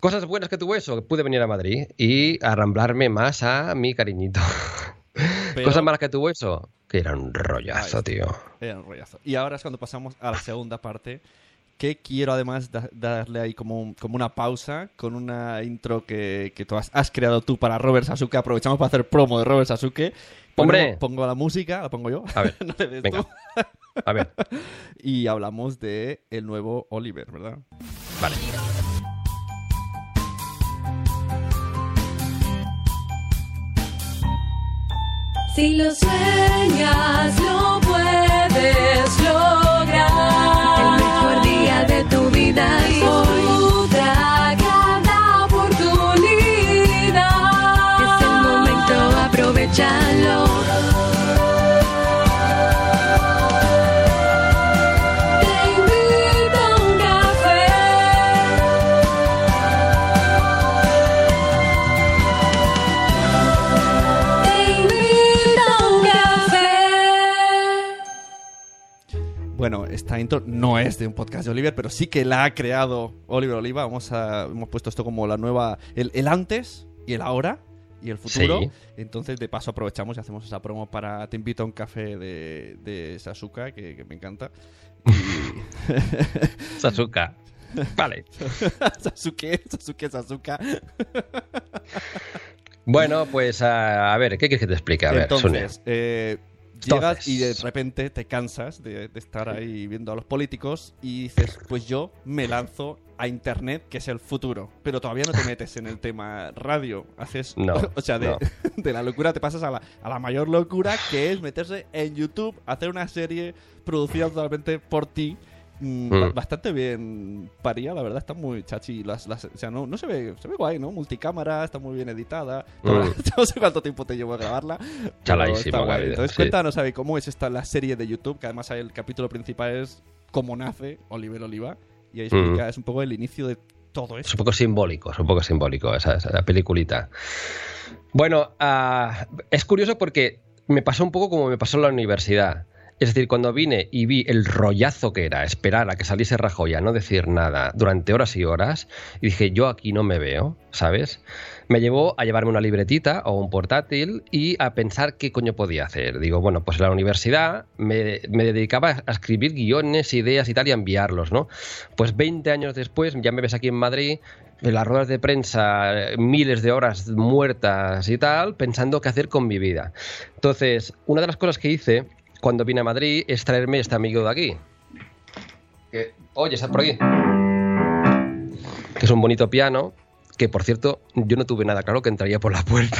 Cosas buenas que tuvo eso, que pude venir a Madrid y arramblarme más a mi cariñito. Pero- Cosas malas que tuvo eso, que era un rollazo, tío. Era un rollazo. Y ahora es cuando pasamos a la segunda parte, que quiero además da- darle ahí como, un- como una pausa con una intro que, que tú has, has creado tú para Robert Sasuke. Aprovechamos para hacer promo de Robert Sasuke. Pongo la música, la pongo yo. A ver, No le des venga. tú. A ver, Y hablamos de el nuevo Oliver, ¿verdad? vale. Si lo sueñas, lo puedes lograr. De tu vida y disfruta Bueno, esta intro no es de un podcast de Oliver, pero sí que la ha creado Oliver Oliva. Vamos a, hemos puesto esto como la nueva, el, el antes y el ahora y el futuro. Sí. Entonces, de paso, aprovechamos y hacemos esa promo para Te invito a un café de, de Sasuka, que, que me encanta. Y... Sasuka. Vale. Sasuke, Sasuke, Sasuka. Bueno, pues a, a ver, ¿qué quieres que te explique? A ver, Entonces, eh, llegas y de repente te cansas de, de estar ahí viendo a los políticos y dices, pues yo me lanzo a internet, que es el futuro. Pero todavía no te metes en el tema radio. Haces, No, o sea, de, no. de la locura te pasas a la, a la mayor locura, que es meterse en YouTube, hacer una serie producida totalmente por ti. Mm, Mm. ba- Bastante bien paría, la verdad, está muy chachi. Las, las- o sea, no, no se ve, se ve guay, ¿no? Multicámara, está muy bien editada. Mm. no sé cuánto tiempo te llevó a grabarla. está guay. Gabriel, Entonces sí. cuéntanos, Avi, cómo es esta la serie de YouTube, que además el capítulo principal es cómo nace Oliver Oliva. Y ahí explica, Mm. es un poco el inicio de todo Es esto. un poco simbólico, es un poco simbólico esa, esa peliculita. Bueno, ah, es curioso porque me pasó un poco como me pasó en la universidad. Es decir, cuando vine y vi el rollazo que era esperar a que saliese Rajoy a no decir nada durante horas y horas, y dije, yo aquí no me veo, ¿sabes? Me llevó a llevarme una libretita o un portátil y a pensar qué coño podía hacer. Digo, bueno, pues en la universidad me, dedicaba a escribir guiones, ideas y tal y a enviarlos, ¿no? Pues 20 años después, ya me ves aquí en Madrid, en las ruedas de prensa, miles de horas muertas y tal, pensando qué hacer con mi vida. Entonces, una de las cosas que hice cuando vine a Madrid es traerme este amigo de aquí. Oye, está por aquí. Que es un bonito piano. Que por cierto, yo no tuve nada claro que entraría por la puerta.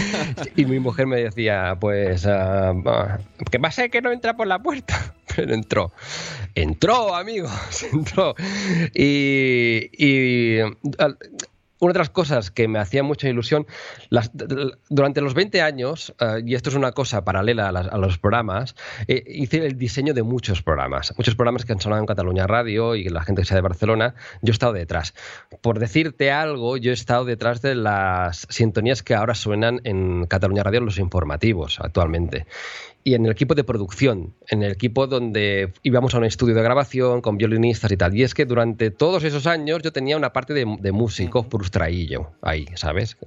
y mi mujer me decía, pues, ah, que va que no entra por la puerta. Pero entró. Entró, amigos, entró. Y, y, una de las cosas que me hacía mucha ilusión, durante los 20 años, eh, y esto es una cosa paralela a, las- los programas, eh, hice el diseño de muchos programas, muchos programas que han sonado en Cataluña Radio y la gente que sea de Barcelona, yo he estado detrás. Por decirte algo, yo he estado detrás de las sintonías que ahora suenan en Cataluña Radio, los informativos actualmente y en el equipo de producción, en el equipo donde íbamos a un estudio de grabación con violinistas y tal. Y es que durante todos esos años yo tenía una parte de, de músico frustraillo ahí, ¿sabes?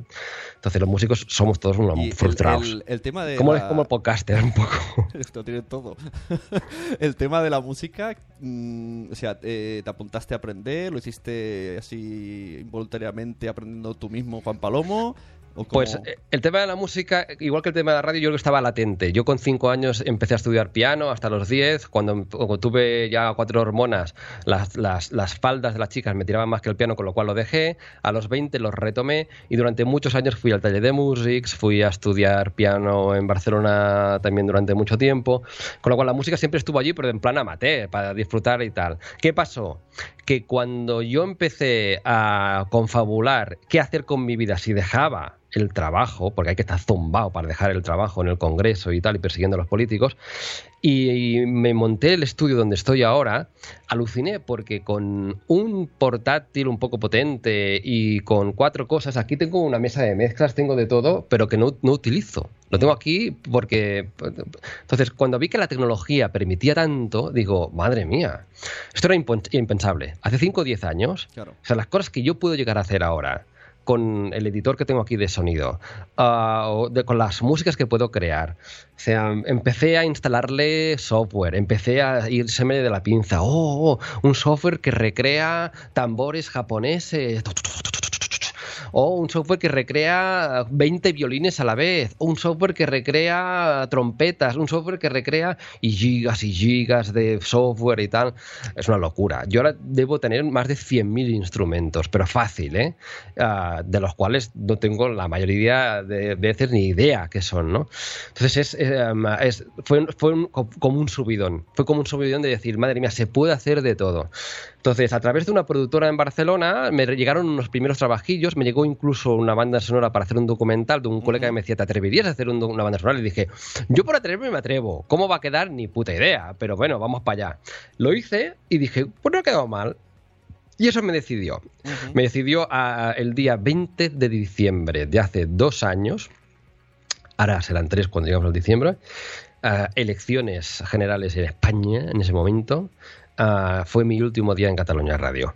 Entonces los músicos somos todos unos Y el- frustrados. El, el tema de. como, la- como el podcaster, un poco. Esto tiene todo. el tema de la música, mm, o sea, eh, te apuntaste a aprender, lo hiciste así involuntariamente aprendiendo tú mismo, Juan Palomo. ¿O cómo- Pues eh, el tema de la música, igual que el tema de la radio, yo creo que estaba latente. Yo con cinco años empecé a estudiar piano hasta los 10. Cuando, cuando tuve ya cuatro hormonas, las, las, las faldas de las chicas me tiraban más que el piano, con lo cual lo dejé. A los 20 los retomé y durante muchos años fui al taller de Musics, fui a estudiar piano en Barcelona también durante mucho tiempo. Con lo cual la música siempre estuvo allí, pero en plan amateur, para disfrutar y tal. ¿Qué pasó? Que cuando yo empecé a confabular qué hacer con mi vida si dejaba el trabajo, porque hay que estar zumbado para dejar el trabajo en el Congreso y tal, y persiguiendo a los políticos, y me monté el estudio donde estoy ahora, aluciné porque con un portátil un poco potente y con cuatro cosas, aquí tengo una mesa de mezclas, tengo de todo, pero que no, no utilizo. Lo tengo aquí porque... Entonces, cuando vi que la tecnología permitía tanto, digo, madre mía, esto era impensable. Hace 5 o 10 años, Claro. o sea, las cosas que yo puedo llegar a hacer ahora con el editor que tengo aquí de sonido, de- con las músicas que puedo crear. O sea, empecé a instalarle software, empecé a irseme de la pinza. Oh, oh, un software que recrea tambores japoneses. O un software que recrea 20 violines a la vez. O un software que recrea trompetas. Un software que recrea y gigas y gigas de software y tal. Es una locura. Yo ahora debo tener más de 100.000 instrumentos, pero fácil, ¿eh? Ah, de los cuales no tengo la mayoría de veces ni idea qué son, ¿no? Entonces es, eh, es- fue, fue un- como un subidón. Fue como un subidón de decir, madre mía, se puede hacer de todo. Entonces, a través de una productora en Barcelona, me llegaron unos primeros trabajillos, me llegó incluso una banda sonora para hacer un documental de un colega que me decía, ¿te atreverías a hacer un una banda sonora? Y dije, yo por atreverme me atrevo. ¿Cómo va a quedar? Ni puta idea. Pero bueno, vamos para allá. Lo hice y dije, pues no ha quedado mal. Y eso me decidió. Me decidió a- el día 20 de diciembre de hace dos años, ahora serán tres cuando llegamos al diciembre, ah, elecciones generales en España en ese momento. Ah, fue mi último día en Cataluña Radio.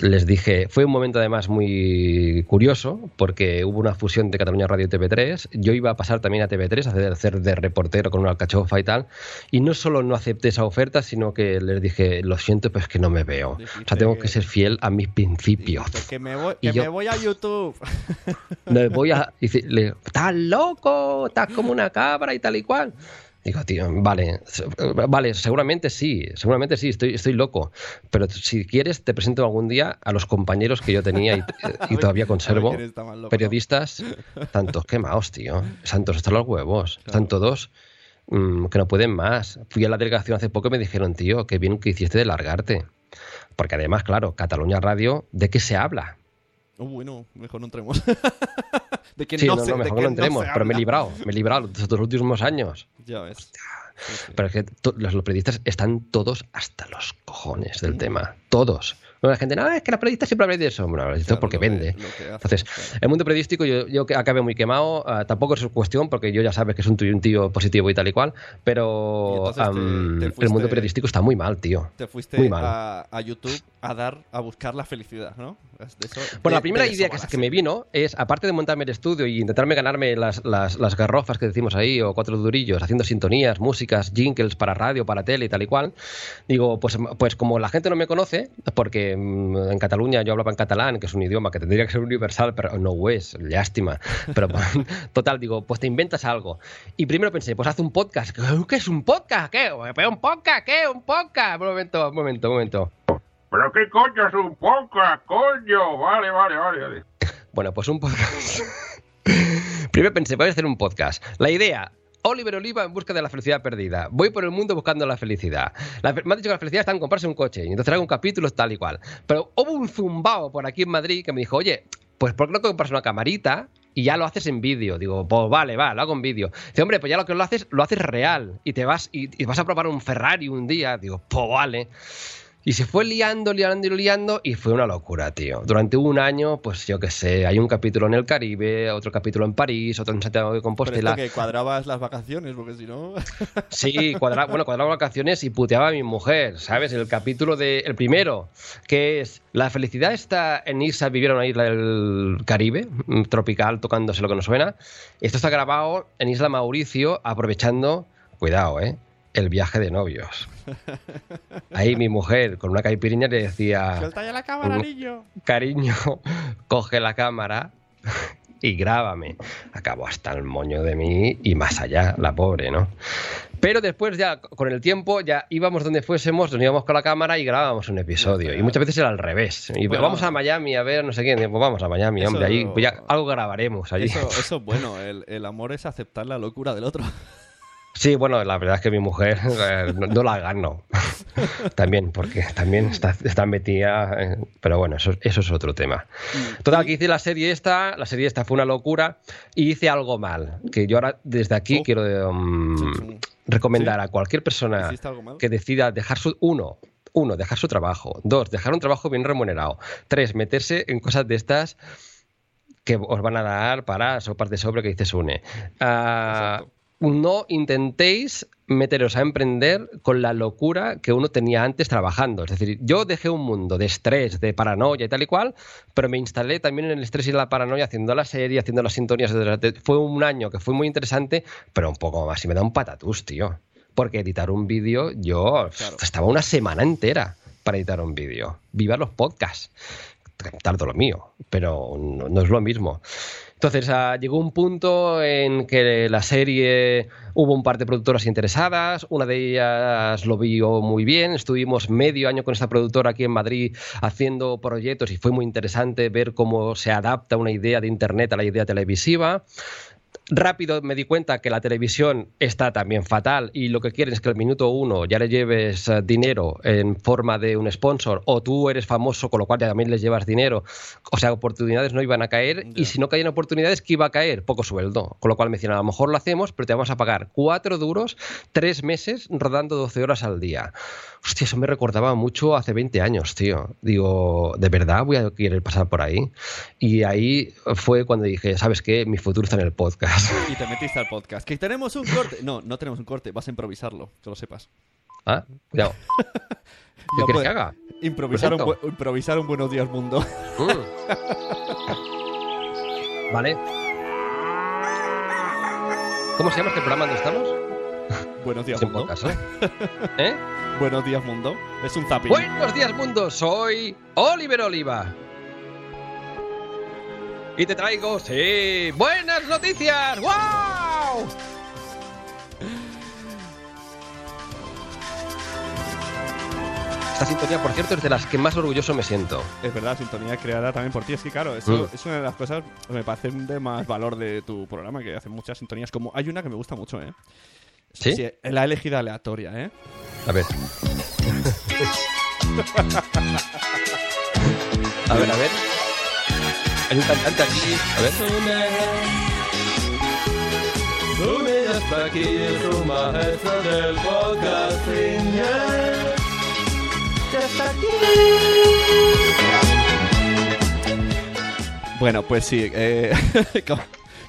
Les dije, fue un momento además muy curioso porque hubo una fusión de Cataluña Radio y TV3. Yo iba a pasar también a TV3 a hacer, de reportero con una alcachofa y tal. Y no solo no acepté esa oferta, sino que les dije, lo siento, pero es que no me veo. O sea, tengo que ser fiel a mis principios. Que me voy, Y que yo- me voy a YouTube. Voy a. Le, estás loco, estás como una cabra y tal y cual. Digo, tío, vale, vale, seguramente sí, seguramente sí, estoy, estoy loco. Pero si quieres, te presento algún día a los compañeros que yo tenía y, y todavía conservo. loco. Periodistas, tantos quemados, tío. Santos hasta los huevos. Están todos mm, que no pueden más. Fui a la delegación hace poco y me dijeron, tío, qué bien que hiciste de largarte. Porque además, claro, Cataluña Radio, ¿de qué se habla? Oh, bueno, mejor no entremos. de que Sí, no, no, sé, no, de mejor que no entremos, pero me he librado, me he librado estos últimos años. Ya ves. Sí, sí. Pero es que los, los periodistas están todos hasta los cojones del tema. Todos. No, la gente, no, es que la periodista siempre habla de eso. Bueno, de esto Claro, porque que- vende. que Entonces, claro. el mundo periodístico yo, yo acabé muy quemado. ah, tampoco es su cuestión porque yo ya sabes que es un tío, un tío positivo y tal y cual. Y Pero te- am, te el fuiste- mundo periodístico está muy mal, tío. Te fuiste Muy mal. a, a YouTube a dar, a buscar la felicidad, ¿no? Eso- Bueno, de- la primera de idea que, que me vino es, aparte de montarme el estudio y intentarme ganarme las, las, las garrofas que decimos ahí, o cuatro durillos, haciendo sintonías, músicas, jingles para radio, para tele y tal y cual, digo, pues, pues como la gente no me conoce, porque mm, en Cataluña yo hablaba en catalán, que es un idioma que tendría que ser universal, pero no lo es, lástima. Pero total, digo, pues te inventas algo. Y primero pensé, pues haz un podcast. ¿Qué es un podcast? ¿Qué? ¿Pero un podcast? ¿Qué? ¿Un podcast? Un momento, un momento, un momento. ¿Pero qué coño es un podcast, coño? Vale, vale, vale. vale. Bueno, pues un podcast. Primero pensé, voy a hacer un podcast. La idea. Oliver Oliva en busca de la felicidad perdida. Voy por el mundo buscando la felicidad. La me han dicho que la felicidad está en comprarse un coche. Y entonces hago un capítulo tal y cual. Pero hubo un zumbao por aquí en Madrid que me dijo, oye, pues ¿por qué no compras una camarita? Y ya lo haces en vídeo. Digo, pues vale, va, lo hago en vídeo. Dice, hombre, pues ya lo que lo haces, lo haces real. Y te vas y, y vas a probar un Ferrari un día. Digo, pues vale. Y se fue liando, liando y liando y fue una locura, tío. Durante un año, pues yo qué sé, hay un capítulo en el Caribe, otro capítulo en París, otro en Santiago de Pero Compostela. esto que cuadrabas las vacaciones, porque si no... Sí, cuadra, bueno, cuadraba vacaciones y puteaba a mi mujer, ¿sabes? El capítulo de. El primero, que es. La felicidad está en irse a vivir a una isla del Caribe, mm, tropical, tocándose lo que nos suena. Esto está grabado en Isla Mauricio, aprovechando. Cuidado, ¿eh? El viaje de novios. Ahí mi mujer, con una caipirinha, le decía. ¡Suelta ya la cámara, niño! Cariño, coge la cámara y grábame. Acabó hasta el moño de mí y más allá, la pobre, ¿no? Pero después ya, con el tiempo, ya íbamos donde fuésemos, nos íbamos con la cámara y grabábamos un episodio. Y muchas veces era al revés. Y Bueno. vamos a Miami a ver no sé quién. Pues vamos a Miami, hombre. Ahí pues ya algo grabaremos allí. Eso, eso es bueno, el, el amor es aceptar la locura del otro. Sí, bueno, la verdad es que mi mujer eh, no, no la gano. también, porque también está, está metida. pero bueno, eso, eso es otro tema. Total, que hice la serie esta, la serie esta fue una locura y hice algo mal. Que yo ahora desde aquí Oh. quiero um, sí. recomendar ¿Sí? a cualquier persona que decida dejar su. Uno, uno, dejar su trabajo. Dos, dejar un trabajo bien remunerado. Tres, meterse en cosas de estas que os van a dar para sopas de sobre que dice Sune. Ah, no intentéis meteros a emprender con la locura que uno tenía antes trabajando. Es decir, yo dejé un mundo de estrés, de paranoia y tal y cual, pero me instalé también en el estrés y la paranoia haciendo la serie, haciendo las sintonías. Fue un año que fue muy interesante, pero un poco más. Y me da un patatús, tío. Porque editar un vídeo, yo Claro. estaba una semana entera para editar un vídeo. Viva los podcasts tardo lo mío, pero no, no es lo mismo. Entonces ah, llegó un punto en que la serie hubo un par de productoras interesadas, una de ellas lo vio muy bien, estuvimos medio año con esta productora aquí en Madrid haciendo proyectos y fue muy interesante ver cómo se adapta una idea de Internet a la idea televisiva. Rápido me di cuenta que la televisión está también fatal y lo que quieren es que al minuto uno ya le lleves eh, dinero en forma de un sponsor o tú eres famoso con lo cual ya también les llevas dinero. O sea, oportunidades no iban a caer y si no caían oportunidades, ¿qué iba a caer? Poco sueldo. Con lo cual me decían, a lo mejor lo hacemos, pero te vamos a pagar cuatro duros, tres meses rodando 12 horas al día. Hostia, eso me recordaba mucho hace 20 años, tío. Digo, ¿de verdad voy a querer pasar por ahí? Y ahí fue cuando dije, ¿sabes qué? Mi futuro está en el podcast. Y te metiste al podcast. Que tenemos un corte. No, no tenemos un corte, vas a improvisarlo, que lo sepas. Ah, cuidado. ¿Qué quieres que haga? Improvisar un, improvisar Buenos Días Mundo. Mm. Vale. ¿Cómo se llama este programa donde estamos? Buenos Días Mundo. podcast, ¿eh? ¿Eh? Buenos Días Mundo. Es un zapping. Buenos días, mundo. Soy Oliver Oliva. Y te traigo, sí, buenas noticias. ¡Wow! Esta sintonía, por cierto, es de las que más orgulloso me siento. Es verdad, sintonía creada también por ti. Es que, claro, eso Mm. es una de las cosas que me parecen de más valor de tu programa, que hacen muchas sintonías. Como hay una que me gusta mucho, ¿eh? ¿Sí? la he elegido aleatoria, ¿eh? A ver. a ver, a ver. Hay un cantante aquí. A ver. Sune está aquí, es un maestro del podcasting. Ya está aquí. Bueno, pues sí. eh, como,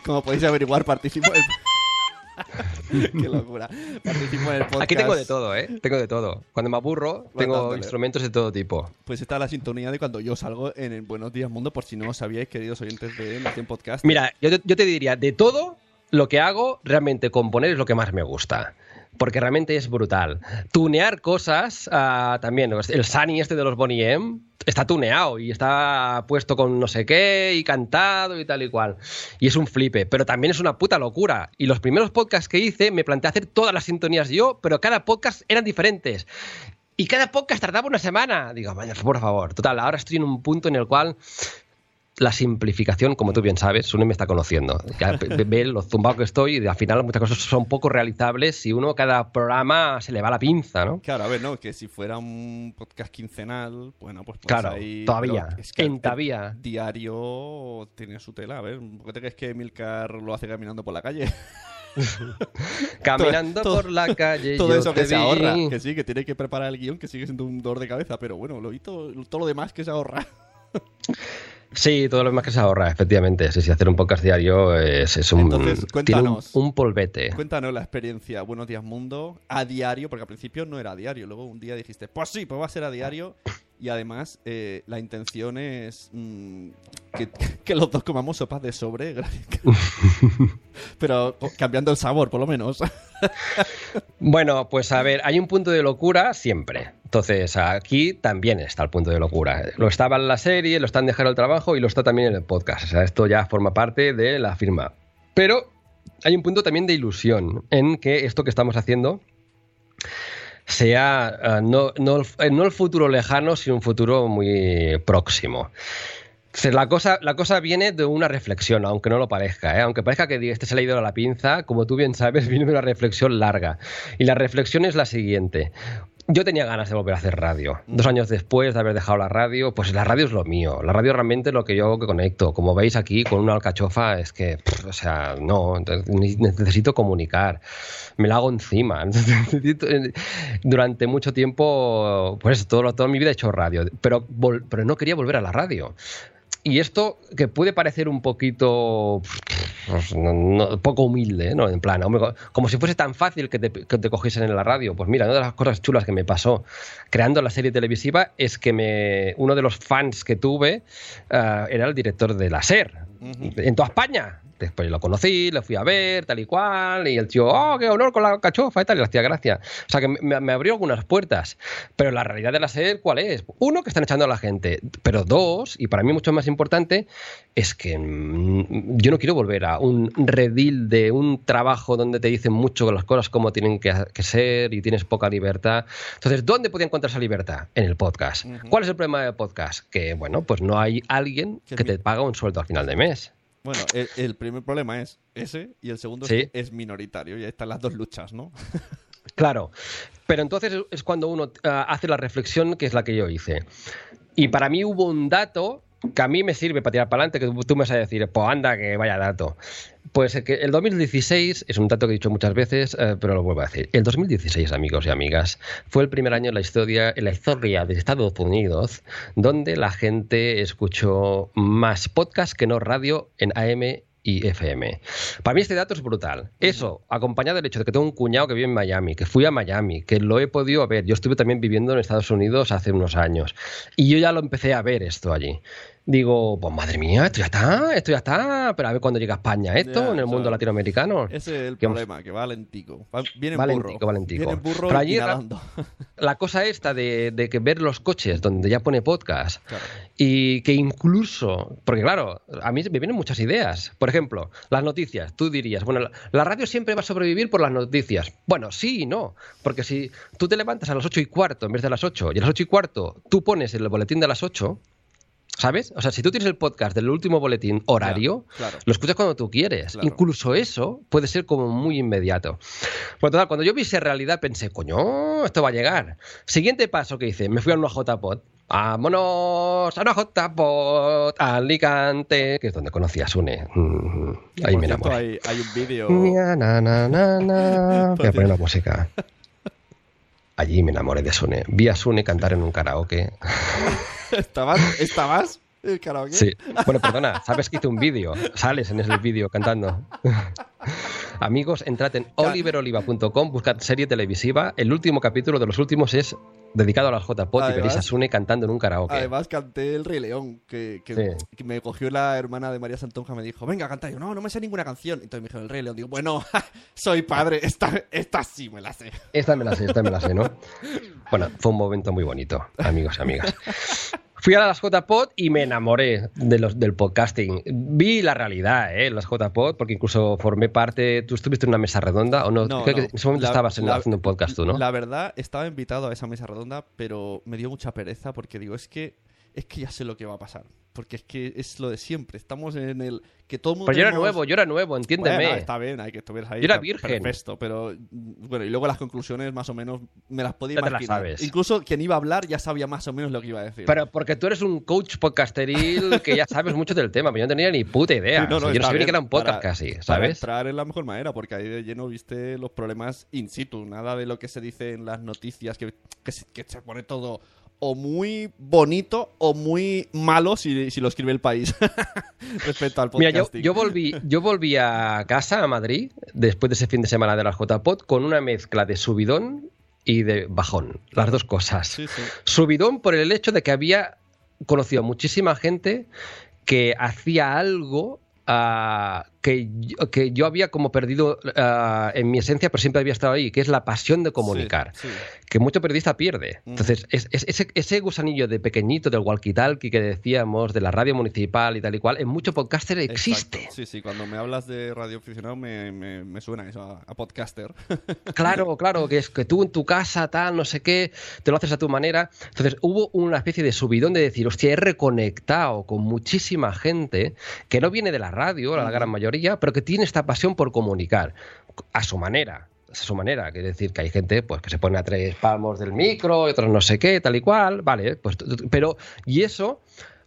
como podéis averiguar, participo en... Qué locura. Participo en el podcast. Aquí tengo de todo, ¿eh? Tengo de todo. Cuando me aburro, tengo instrumentos de todo tipo. Pues está la sintonía de cuando yo salgo en el Buenos Días Mundo, por si no os sabíais, queridos oyentes de Nación Podcast. Mira, yo te, yo te diría, de todo lo que hago, realmente componer es lo que más me gusta. Porque realmente es brutal. Tunear cosas, ah, también, el Sunny este de los Bonnie M está tuneado y está puesto con no sé qué y cantado y tal y cual. Y es un flipe, pero también es una puta locura. Y los primeros podcasts que hice me planteé hacer todas las sintonías yo, pero cada podcast eran diferentes. Y cada podcast tardaba una semana. Digo, por favor. Total, ahora estoy en un punto en el cual la simplificación, como tú bien sabes, Sune me está conociendo. Ya ve- lo zumbado que estoy y al final muchas cosas son poco realizables si uno cada programa se le va la pinza, ¿no? Claro, a ver, no, que si fuera un podcast quincenal, bueno, pues, pues Claro, ahí... todavía, es que en todavía. Diario tiene su tela, a ver, ¿por qué te crees que Milcar lo hace caminando por la calle? Caminando todo- por la calle. Todo yo eso te que se vi. ahorra, que sí, que tiene que preparar el guion, que sigue siendo un dolor de cabeza, pero bueno, lo todo, todo lo demás que se ahorra. Sí, todo lo demás que se ahorra, efectivamente. Sí, sí, hacer un podcast diario es, es un. Entonces, tiene un, cuéntanos. un polvete. Cuéntanos la experiencia Buenos Días Mundo a diario, porque al principio no era a diario, luego un día dijiste, pues sí, pues va a ser a diario, y además eh, la intención es mm, que, que los dos comamos sopas de sobre. Pero cambiando el sabor, por lo menos. Bueno, pues a ver, hay un punto de locura siempre. Entonces, aquí también está el punto de locura. Lo estaba en la serie, lo está en Dejar el Trabajo y lo está también en el podcast. O sea, esto ya forma parte de la firma. Pero hay un punto también de ilusión en que esto que estamos haciendo sea eh, no, no eh, no el futuro lejano, sino un futuro muy próximo. La cosa, la cosa viene de una reflexión, aunque no lo parezca. ¿eh? Aunque parezca que este se le ha a la pinza, como tú bien sabes, viene de una reflexión larga. Y la reflexión es la siguiente. Yo tenía ganas de volver a hacer radio. Dos años después de haber dejado la radio, pues la radio es lo mío. La radio realmente es lo que yo que conecto. Como veis aquí, con una alcachofa, es que, o sea, no, ne- necesito comunicar. Me la hago encima. Necesito- Durante mucho tiempo, pues todo, toda mi vida he hecho radio, pero no quería volver a la radio. Y esto que puede parecer un poquito pues, no- no- poco humilde, ¿no? En plan, hombre, como si fuese tan fácil que te, que te cogiesen en la radio. Pues mira, una de las cosas chulas que me pasó creando la serie televisiva es que me, uno de los fans que tuve ah, era el director de la SER, en toda España. Después lo conocí, lo fui a ver, tal y cual, y el tío, oh, qué honor con la cachofa y tal, y le hacía gracia. O sea que me, me abrió algunas puertas. Pero la realidad de la SER, ¿cuál es? Uno, que están echando a la gente. Pero dos, y para mí mucho más importante, es que mm, yo no quiero volver a un redil de un trabajo donde te dicen mucho las cosas como tienen que, que ser y tienes poca libertad. Entonces, ¿dónde podía encontrar esa libertad? En el podcast. ¿Cuál es el problema del podcast? Que, bueno, pues no hay alguien Que te paga un sueldo al final de mes. Bueno, el, el primer problema es ese y el segundo Sí. es que es minoritario. Y ahí están las dos luchas, ¿no? Claro, pero entonces es cuando uno ah, hace la reflexión que es la que yo hice. Y para mí hubo un dato que a mí me sirve para tirar para adelante, que tú- me vas a decir, pues anda, que vaya dato. Pues eh, que el 2016, es un dato que he dicho muchas veces, eh, pero lo vuelvo a decir. El 2016, amigos y amigas, fue el primer año en la historia, en la historia de Estados Unidos donde la gente escuchó más podcast que no radio en AM y FM. Para mí este dato es brutal. Eso, acompañado del hecho de que tengo un cuñado que vive en Miami, que fui a Miami, que lo he podido ver. Yo estuve también viviendo en Estados Unidos hace unos años. Y yo ya lo empecé a ver esto allí. Digo, pues madre mía, esto ya está, esto ya está. Pero a ver cuándo llega a España esto, en el mundo latinoamericano. Ese es el Que vamos- problema, que va lentico. Va- Viene burro. valentico. Viene en burro Pero allí la cosa esta de, de que ver los coches donde ya pone podcast Claro. y que incluso, porque claro, a mí me vienen muchas ideas. Por ejemplo, las noticias. Tú dirías, bueno, la, radio siempre va a sobrevivir por las noticias. Bueno, sí y no. Porque si tú te levantas a las ocho y cuarto en vez de a las 8 y a las ocho y cuarto tú pones el boletín de las 8, ¿sabes? O sea, si tú tienes el podcast del último boletín horario, claro. lo escuchas cuando tú quieres. Claro. Incluso eso puede ser como muy inmediato. Por total, cuando yo vi esa realidad pensé, coño, esto va a llegar. Siguiente paso que hice, me fui a una JPod. Vámonos a una JPod, Alicante, que es donde conocí a Sune. Mm, Ahí Por me enamoré. hay, hay un vídeo. Voy a poner la música. Allí me enamoré de Sune. Vi a Sune cantar en un karaoke. ¿Estabas? ¿Estabas? ¿El karaoke? Sí. Bueno, perdona, sabes que hice un vídeo. Sales en ese vídeo cantando. Amigos, entrad en oliveroliva.com, buscad serie televisiva. El último capítulo de los últimos es dedicado a las JPOT y veréis a Sune cantando en un karaoke. Además canté El Rey León, que, que- Sí. que me cogió la hermana de María Santonja, me dijo, venga, canta. Y yo, no, no me sé ninguna canción. Entonces me dijo El Rey León. Digo, bueno, soy padre, esta, esta sí me la sé. Esta me la sé, esta me la sé, ¿no? Bueno, fue un momento muy bonito, amigos y amigas. Fui a las JPod y me enamoré de los, del podcasting. Vi la realidad, ¿eh? Las JPod, porque incluso formé parte. ¿Tú estuviste en una mesa redonda o no? No, Creo que en ese momento La- estabas en- la- haciendo un podcast tú, ¿no? La verdad, estaba invitado a esa mesa redonda, pero me dio mucha pereza porque digo, es que es que ya sé lo que va a pasar. Porque es que es lo de siempre. Estamos en el que todo mundo. Pero yo era nuevo, yo era nuevo, entiéndeme. Bueno, está bien, hay que estuvieras ahí. Yo era virgen. Perfecto, pero bueno, y luego las conclusiones más o menos me las podía Ya te las imaginar. sabes. Incluso quien iba a hablar ya sabía más o menos lo que iba a decir. Pero porque tú eres un coach podcasteril que ya sabes mucho del tema, pero yo no tenía ni puta idea. Sí, no, O sea, no, yo no sabía ni que era un podcast para- casi, Para ¿sabes? entrar en la mejor manera, porque ahí de lleno viste los problemas in situ. Nada de lo que se dice en las noticias, que, que, se, que se pone todo o muy bonito o muy malo si, si lo escribe el país respecto al Mira, yo, yo volví, yo volví a casa, a Madrid, después de ese fin de semana de la JPod, con una mezcla de subidón y de bajón. Las dos cosas. Sí, sí. Subidón por el hecho de que había conocido a muchísima gente que hacía algo ah, que, yo- que yo había como perdido ah, en mi esencia, pero siempre había estado ahí, que es la pasión de comunicar, Sí, sí. que mucho periodista pierde. Entonces, es- es- ese, ese gusanillo de pequeñito del walkie-talkie que decíamos, de la radio municipal y tal y cual, en mucho podcaster existe. Exacto. Sí, sí, cuando me hablas de radio aficionado me, me, me suena eso, a, a podcaster. Claro, claro, que es que tú en tu casa, tal, no sé qué, te lo haces a tu manera. Entonces hubo una especie de subidón de decir, hostia, he reconectado con muchísima gente que no viene de la radio, la gran mayoría, pero que tiene esta pasión por comunicar a su manera. A su manera, quiere decir que hay gente pues que se pone a tres palmos del micro, otros no sé qué, tal y cual, vale, pues pero y eso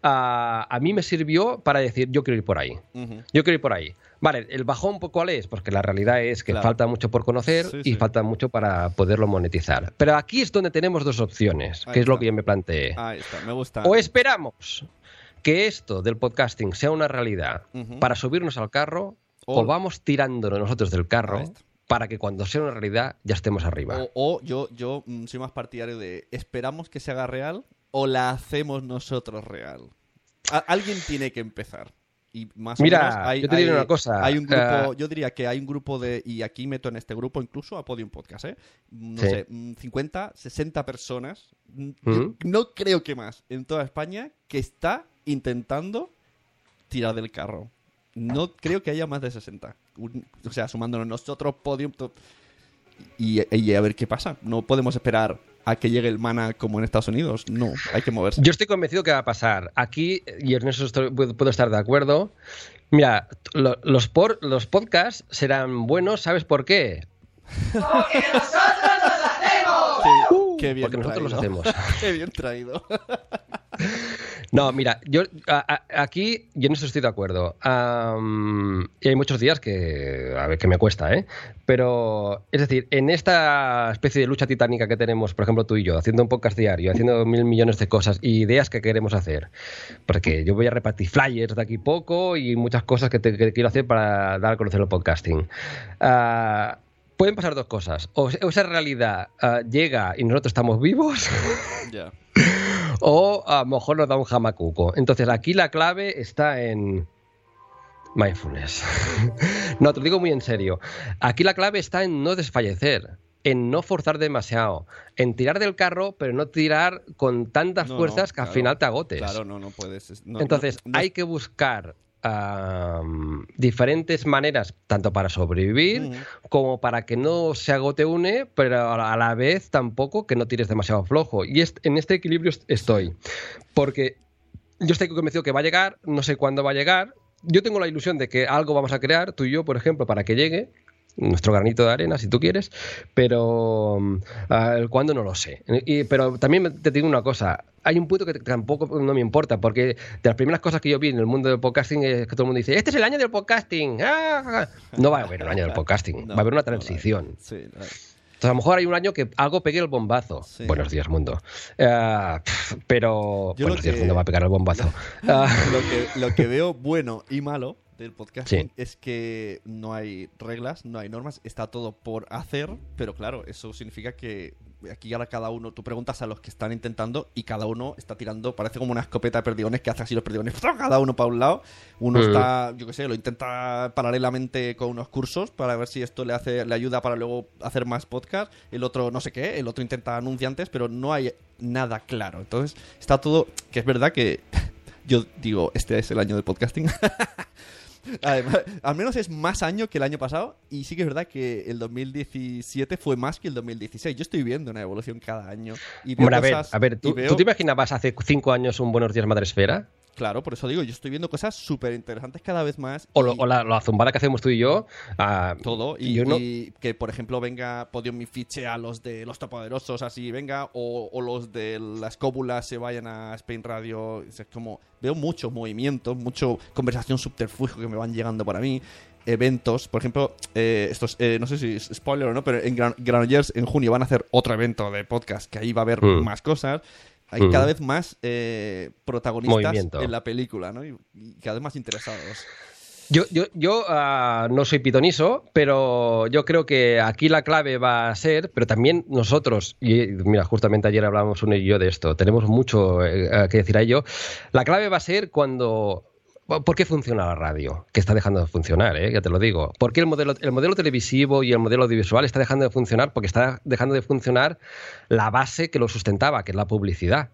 ah, a mí me sirvió para decir, yo quiero ir por ahí. Ujú. Yo quiero ir por ahí. Vale, ¿el bajón cuál es? Porque la realidad es que Claro. falta mucho por conocer Sí, y sí. falta mucho para poderlo monetizar. Pero aquí es donde tenemos dos opciones, Ahí que es lo que yo me planteé. Ahí está, me gusta. O esperamos que esto del podcasting sea una realidad para subirnos al carro, o, vamos tirándonos nosotros del carro para que cuando sea una realidad ya estemos arriba. O, o yo, yo mm, soy más partidario de esperamos que se haga real o la hacemos nosotros real. A- alguien tiene que empezar. Y más Mira, o menos hay, yo te diré hay- una cosa, Hay un grupo, eh, yo diría que hay un grupo de, y aquí meto en este grupo incluso a Podium Podcast, ¿eh? No Sí. sé, mm, 50, 60 personas, mm, no creo que más, en toda España, que está intentando tirar del carro. No creo que haya más de 60. Un- o sea, sumándonos nosotros, Podium, to- y, y a ver qué pasa. No podemos esperar a que llegue el mana como en Estados Unidos. No, hay que moverse. Yo estoy convencido que va a pasar. Aquí, y en eso estoy- puedo estar de acuerdo. Mira, lo- los, por- los podcasts serán buenos, ¿sabes por qué? Sí, qué bien porque nosotros los traído. hacemos. qué bien traído. No, mira, yo a- a- aquí yo eso estoy de acuerdo. Y hay muchos días que a ver que me cuesta, ¿eh? Pero es decir, en esta especie de lucha titánica que tenemos, por ejemplo, tú y yo, haciendo un podcast diario, haciendo mil millones de cosas y ideas que queremos hacer, porque yo voy a repartir flyers de aquí poco y muchas cosas que, te- que quiero hacer para dar a conocer el podcasting. Ah, pueden pasar dos cosas. O, esa realidad ah, llega y nosotros estamos vivos. ya. O a lo mejor nos da un jamacuco. Entonces aquí la clave está en mindfulness. no, te lo digo muy en serio. Aquí la clave está en no desfallecer, en no forzar demasiado, en tirar del carro, pero no tirar con tantas No, no, fuerzas que al final te agotes. Claro, no, no puedes. no- Entonces hay que buscar diferentes maneras, tanto para sobrevivir como para que no se agote une, pero a la- vez tampoco que no tires demasiado flojo. Y est- en este equilibrio est- estoy. Porque yo estoy convencido que va a llegar, no sé cuándo va a llegar. Yo tengo la ilusión de que algo vamos a crear, tú y yo, por ejemplo, para que llegue. Nuestro granito de arena, si tú quieres, pero el cuándo no lo sé. Y- pero también te digo una cosa: hay un punto que tampoco no me importa, porque de las primeras cosas que yo vi en el mundo del podcasting es que todo el mundo dice: Este es el año del podcasting. ¡Ah! No va a haber el año del podcasting, No, va a haber una no, transición. Sí, no. Entonces, a lo mejor hay un año que algo pegue el bombazo. Sí. Buenos días, mundo. Pf, pero. Yo buenos días, que- mundo va a pegar el bombazo. Lo, que, lo que veo bueno y malo del podcasting Sí. es que no hay reglas, no hay normas, está todo por hacer, pero claro, eso significa que aquí ahora cada uno, tú preguntas a los que están intentando y cada uno está tirando, parece como una escopeta de perdigones que hace así los perdigones, cada uno para un lado, uno Mm. está, yo qué sé, lo intenta paralelamente con unos cursos para ver si esto le hace, le ayuda para luego hacer más podcast, el otro no sé qué, el otro intenta anunciantes, pero no hay nada claro, entonces está todo, que es verdad que yo digo, este es el año del podcasting. Además, al menos es más año que el año pasado y sí que es verdad que el 2017 fue más que el 2016. Yo estoy viendo una evolución cada año y Hombre, a ver, a ver, y ¿tú, veo- ¿tú te imaginabas hace cinco años un Buenos Días Madresfera? Claro, por eso digo, yo estoy viendo cosas súper interesantes cada vez más. O, lo- y o la, la zumbada que hacemos tú y yo. ah, todo y, yo no- y que por ejemplo venga Podium y fiche a los de los topoderosos así venga o, o los de la escóbula se vayan a Spain Radio es como veo muchos movimientos mucho conversación subterfugio que me van llegando para mí eventos por ejemplo eh, estos eh, no sé si es spoiler o no pero en Gran- Granollers en junio van a hacer otro evento de podcast que ahí va a haber Mm. más cosas hay Mm. cada vez más eh, protagonistas Movimiento. en la película ¿no? y, y cada vez más interesados Yo, yo, yo ah, no soy pitoniso, pero yo creo que aquí la clave va a ser, pero también nosotros, y mira, justamente ayer hablábamos uno y yo de esto, tenemos mucho eh, que decir a ello, la clave va a ser cuando ¿Por qué funciona la radio? Que está dejando de funcionar, ¿eh? ya te lo digo. ¿Por qué el modelo, el modelo televisivo y el modelo audiovisual está dejando de funcionar? Porque está dejando de funcionar la base que lo sustentaba, que es la publicidad.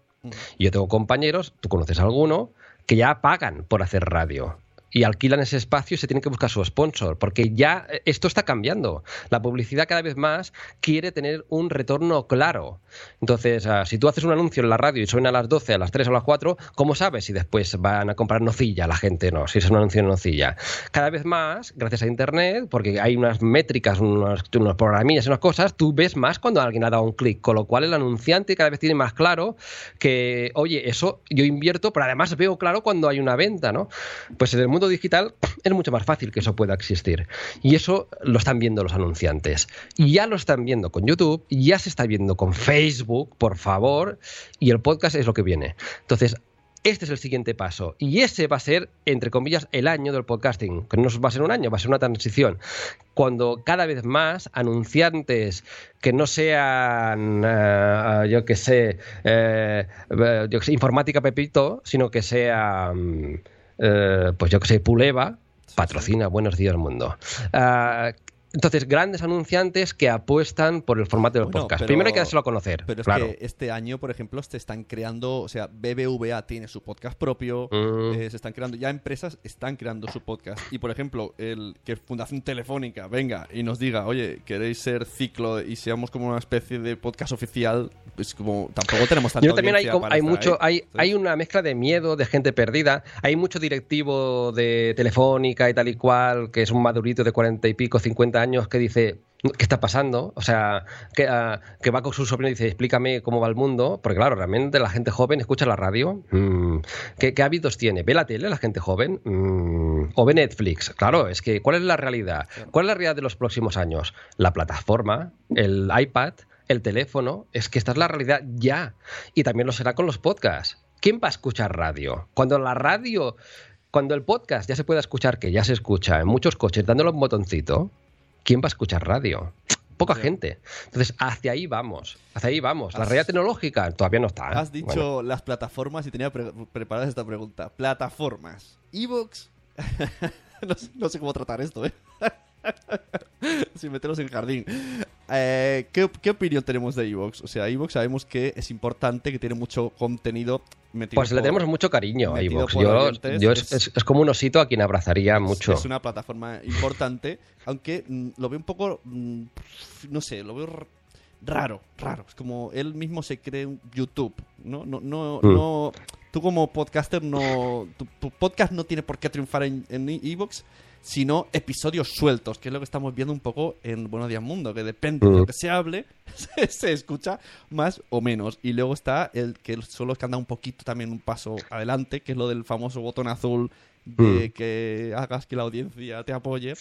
Y yo tengo compañeros, tú conoces a alguno, que ya pagan por hacer radio y alquilan ese espacio y se tienen que buscar su sponsor, porque ya eh, esto está cambiando. La publicidad cada vez más quiere tener un retorno claro. Entonces, ah, si tú haces un anuncio en la radio y suena a las 12, a las 3 o a las 4, ¿cómo sabes si después van a comprar nocilla la gente? No, si es un anuncio en nocilla. Cada vez más, gracias a Internet, porque hay unas métricas, unos, unos programillas y unas cosas, tú ves más cuando alguien ha dado un clic, con lo cual el anunciante cada vez tiene más claro que, oye, eso yo invierto, pero además veo claro cuando hay una venta, ¿no? Pues en el mundo digital es mucho más fácil que eso pueda existir. Y eso lo están viendo los anunciantes. Y ya lo están viendo con YouTube, ya se está viendo con Facebook, por favor, y el podcast es lo que viene. Entonces, este es el siguiente paso. Y ese va a ser, entre comillas, el año del podcasting. Que no va a ser un año, va a ser una transición. Cuando cada vez más anunciantes que no sean, eh, yo que sé, eh, eh, sé, informática Pepito, sino que sea, mm, eh, pues yo que sé, Puleva, patrocina Buenos Días Mundo. Ah, entonces, grandes anunciantes que apuestan por el formato del Bueno, podcast. pero- Primero hay que dárselo a conocer. Pero es claro. que este año, por ejemplo, se están creando, o sea, BBVA tiene su podcast propio, Mm. eh, se están creando, ya empresas están creando su podcast. Y, por ejemplo, el que Fundación Telefónica venga y nos diga, oye, queréis ser ciclo y seamos como una especie de podcast oficial, pues como tampoco tenemos tanta Yo también hay, como- hay mucho, hay, hay una mezcla de miedo, de gente perdida. Hay mucho directivo de Telefónica y tal y cual, que es un madurito de cuarenta y pico, 50 años, que dice, ¿qué está pasando? O sea, que, ah, que va con su sobrino y dice, explícame cómo va el mundo. Porque claro, realmente la gente joven escucha la radio. Mm, ¿Qué, qué hábitos tiene? ¿Ve la tele la gente joven? Mm, ¿O ve Netflix? Claro, es que ¿cuál es la realidad? ¿Cuál es la realidad de los próximos años? La plataforma, el iPad, el teléfono, es que esta es la realidad ya. Y también lo será con los podcasts. ¿Quién va a escuchar radio? Cuando la radio, cuando el podcast ya se pueda escuchar, que ya se escucha en muchos coches dándole un botoncito, ¿quién va a escuchar radio? Poca gente. Entonces, hacia ahí vamos. Hacia ahí vamos. La realidad tecnológica todavía no está. ¿eh? Has dicho Bueno. las plataformas y tenía pre- preparada esta pregunta. Plataformas. Evox. no, sé, no sé cómo tratar esto, ¿eh? Sin meterlos en jardín. Eh, ¿qué, qué opinión tenemos de Evox? O sea, Evox sabemos que es importante, que tiene mucho contenido metido Pues le por- tenemos mucho cariño a por Yo, yo es, Es- es- como un osito a quien abrazaría mucho. Es una plataforma importante, aunque mm, lo veo un poco, mm, no sé, lo veo raro, raro. Es como él mismo se cree un YouTube, ¿no? No, no, Mm. no. Tú como podcaster no, tu, tu podcast no tiene por qué triunfar en en Evox, sino episodios sueltos, que es lo que estamos viendo un poco en Buenos Días Mundo, que depende de lo Mm. que se hable, se, se escucha más o menos. Y luego está el que son los que han dado un poquito también un paso adelante, que es lo del famoso botón azul de Mm. que hagas que la audiencia te apoye.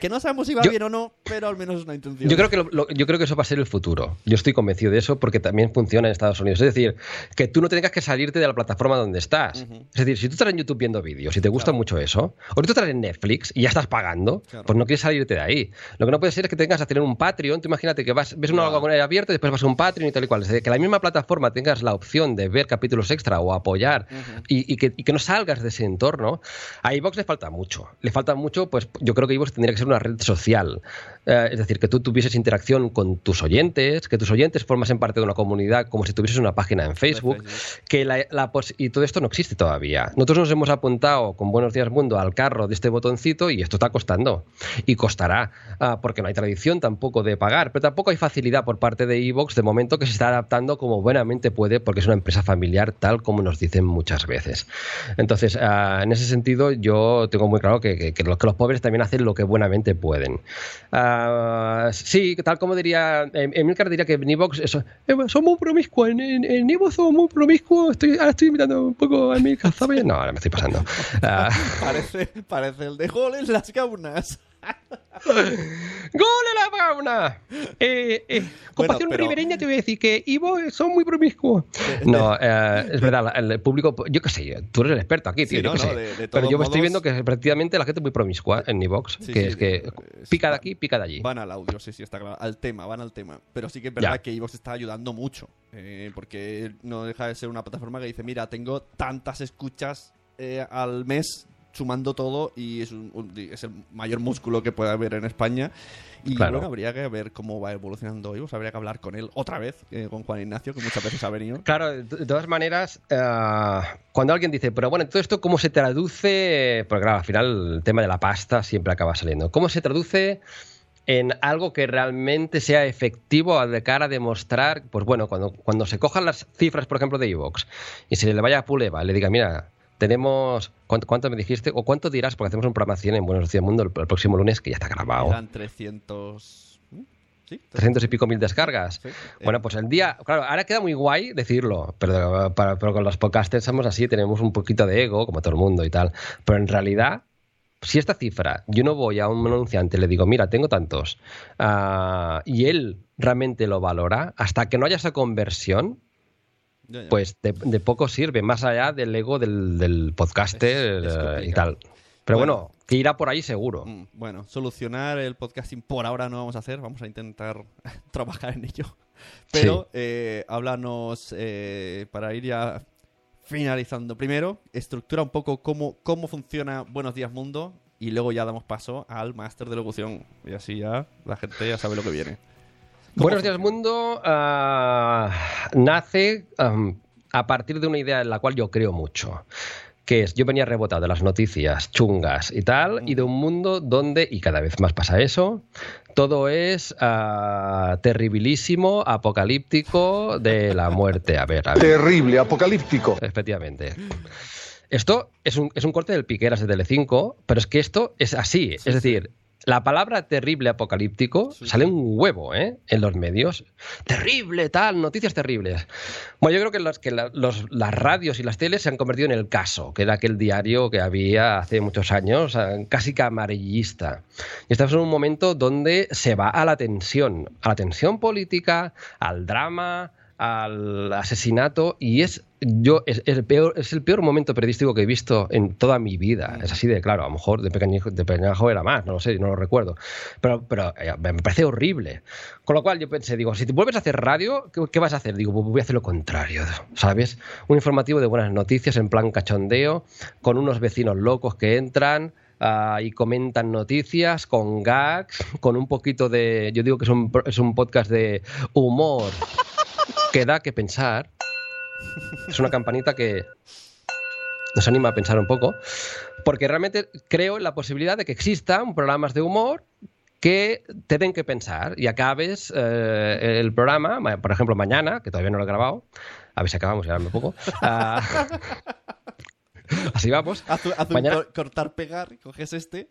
Que no sabemos si va Yo- bien o no, pero al menos es una intención. Yo creo, que lo- lo- yo creo que eso va a ser el futuro. Yo estoy convencido de eso porque también funciona en Estados Unidos. Es decir, que tú no tengas que salirte de la plataforma donde estás. Ujú. Es decir, si tú estás en YouTube viendo vídeos y te gusta Claro. mucho eso, o tú estás en Netflix y ya estás pagando, Claro. pues no quieres salirte de ahí. Lo que no puede ser es que tengas que tener un Patreon. Tú imagínate que vas, ves una Claro. con abierto y después vas a un Patreon y tal y cual. Es decir, que la misma plataforma tengas la opción de ver capítulos extra o apoyar y, y que, y que no salgas de ese entorno. A iVox le falta mucho. Le falta mucho, pues yo creo que iVox tendría que ser una red social. Eh, es decir, que tú tuvieses interacción con tus oyentes, que tus oyentes formasen parte de una comunidad como si tuvieses una página en Facebook. Que la, y todo esto no existe todavía. Nosotros nos hemos apuntado con Buenos Días Mundo al carro de este botoncito y esto está costando. Y costará, ah, porque no hay tradición tampoco de pagar, pero tampoco hay facilidad por parte de Evox de momento que se está adaptando como buenamente puede, porque es una empresa familiar, tal como nos dicen muchas veces. Entonces, ah, en ese sentido, yo tengo muy claro que, que- que los, que los pobres también hacen lo que buenamente pueden. Ah, sí, tal como diría, em- Emilcar diría que en Evox eso, eh, son muy promiscuos, en, en, en muy promiscuos, estoy, ahora estoy imitando un poco a Emilcar, ¿sabes? No, ahora me estoy pasando. Ah, Parece, parece el de Gol en las gaunas. ¡Gol a la fauna! Eh, eh, con Bueno, pero- ribereña te voy a decir que Ivo son muy promiscuos. No, eh, es verdad, el público, yo qué sé, tú eres el experto aquí, tío, Sí, yo no, qué no, sé. de- de Pero yo me estoy viendo que prácticamente la gente es muy promiscua en Evox, Sí, que sí, es que es- pica de aquí, pica de allí. Van al audio, sí, sí, está claro. Al tema, van al tema. Pero sí que es verdad Ya. que Evox está ayudando mucho. eh, porque no deja de ser una plataforma que dice, mira, tengo tantas escuchas eh, al mes sumando todo y es, un- un- es el mayor músculo que puede haber en España. Y Claro. bueno, habría que ver cómo va evolucionando Ivos, habría que hablar con él otra vez, eh, con Juan Ignacio, que muchas veces ha venido. Claro, de todas maneras, eh, cuando alguien dice, pero bueno, todo esto, ¿cómo se traduce? Porque claro, al final el tema de la pasta siempre acaba saliendo. ¿Cómo se traduce en algo que realmente sea efectivo de cara a demostrar, pues bueno, cuando, cuando se cojan las cifras, por ejemplo, de Evox y se le vaya a Puleva y le diga, mira, tenemos, ¿cuánto, cuánto me dijiste? ¿O cuánto dirás? Porque hacemos un programa 100 en Buenos Días Mundo el, el próximo lunes, que ya está grabado. Eran 300... ¿Mm? ¿Sí? 300 y pico mil descargas. Sí. Bueno, pues el día, claro, ahora queda muy guay decirlo, pero, para- pero con los podcasters somos así, tenemos un poquito de ego, como todo el mundo y tal. Pero en realidad, si esta cifra, yo no voy a un anunciante y le digo, mira, tengo tantos, ah, y él realmente lo valora, hasta que no haya esa conversión, Ya, ya. pues de, de poco sirve, más allá del ego del, del podcaster Es- es eh, y tal. Pero Bueno. bueno, que irá por ahí seguro. Mm, Bueno, solucionar el podcasting por ahora no vamos a hacer, vamos a intentar trabajar en ello. Pero eh, háblanos, eh, para ir ya finalizando, primero, estructura un poco cómo, cómo funciona Buenos Días Mundo y luego ya damos paso al máster de locución. Y así ya la gente ya sabe lo que viene. ¿Cómo Buenos días, mundo. ah, nace a partir de una idea en la cual yo creo mucho. Que es, yo venía rebotado de las noticias chungas y tal, y de un mundo donde, y cada vez más pasa eso, todo es ah, terribilísimo, apocalíptico, de la muerte. A ver, a ver. Terrible, apocalíptico. Efectivamente. Esto es un, es un corte del Piqueras de Telecinco, pero es que esto es así. es decir, la palabra terrible apocalíptico sale un huevo ¿eh? en los medios. Terrible, tal, noticias terribles. Bueno, yo creo que, los, que la- los- las radios y las teles se han convertido en el caso, que era aquel diario que había hace muchos años, eh, casi que amarillista. Y estamos en un momento donde se va a la tensión, a la tensión política, al drama, al asesinato y es yo es, es el peor es el peor momento periodístico que he visto en toda mi vida. Es así de claro a lo mejor de pequeño de pequeñajo era más no lo sé no lo recuerdo. Pero pero eh, me parece horrible. Con lo cual yo pensé digo si te vuelves a hacer radio qué, qué vas a hacer digo voy a hacer lo contrario sabes un informativo de buenas noticias en plan cachondeo con unos vecinos locos que entran ah, y comentan noticias con gags, con un poquito de. Yo digo que es un, es un podcast de humor que da que pensar. Es una campanita que nos anima a pensar un poco, porque realmente creo en la posibilidad de que existan programas de humor que te den que pensar y acabes eh, el programa, ma- por ejemplo, mañana, que todavía no lo he grabado, a ver si acabamos, ya me poco. Ah, así vamos. Haz, haz Mañana- cor- cortar, pegar, coges este.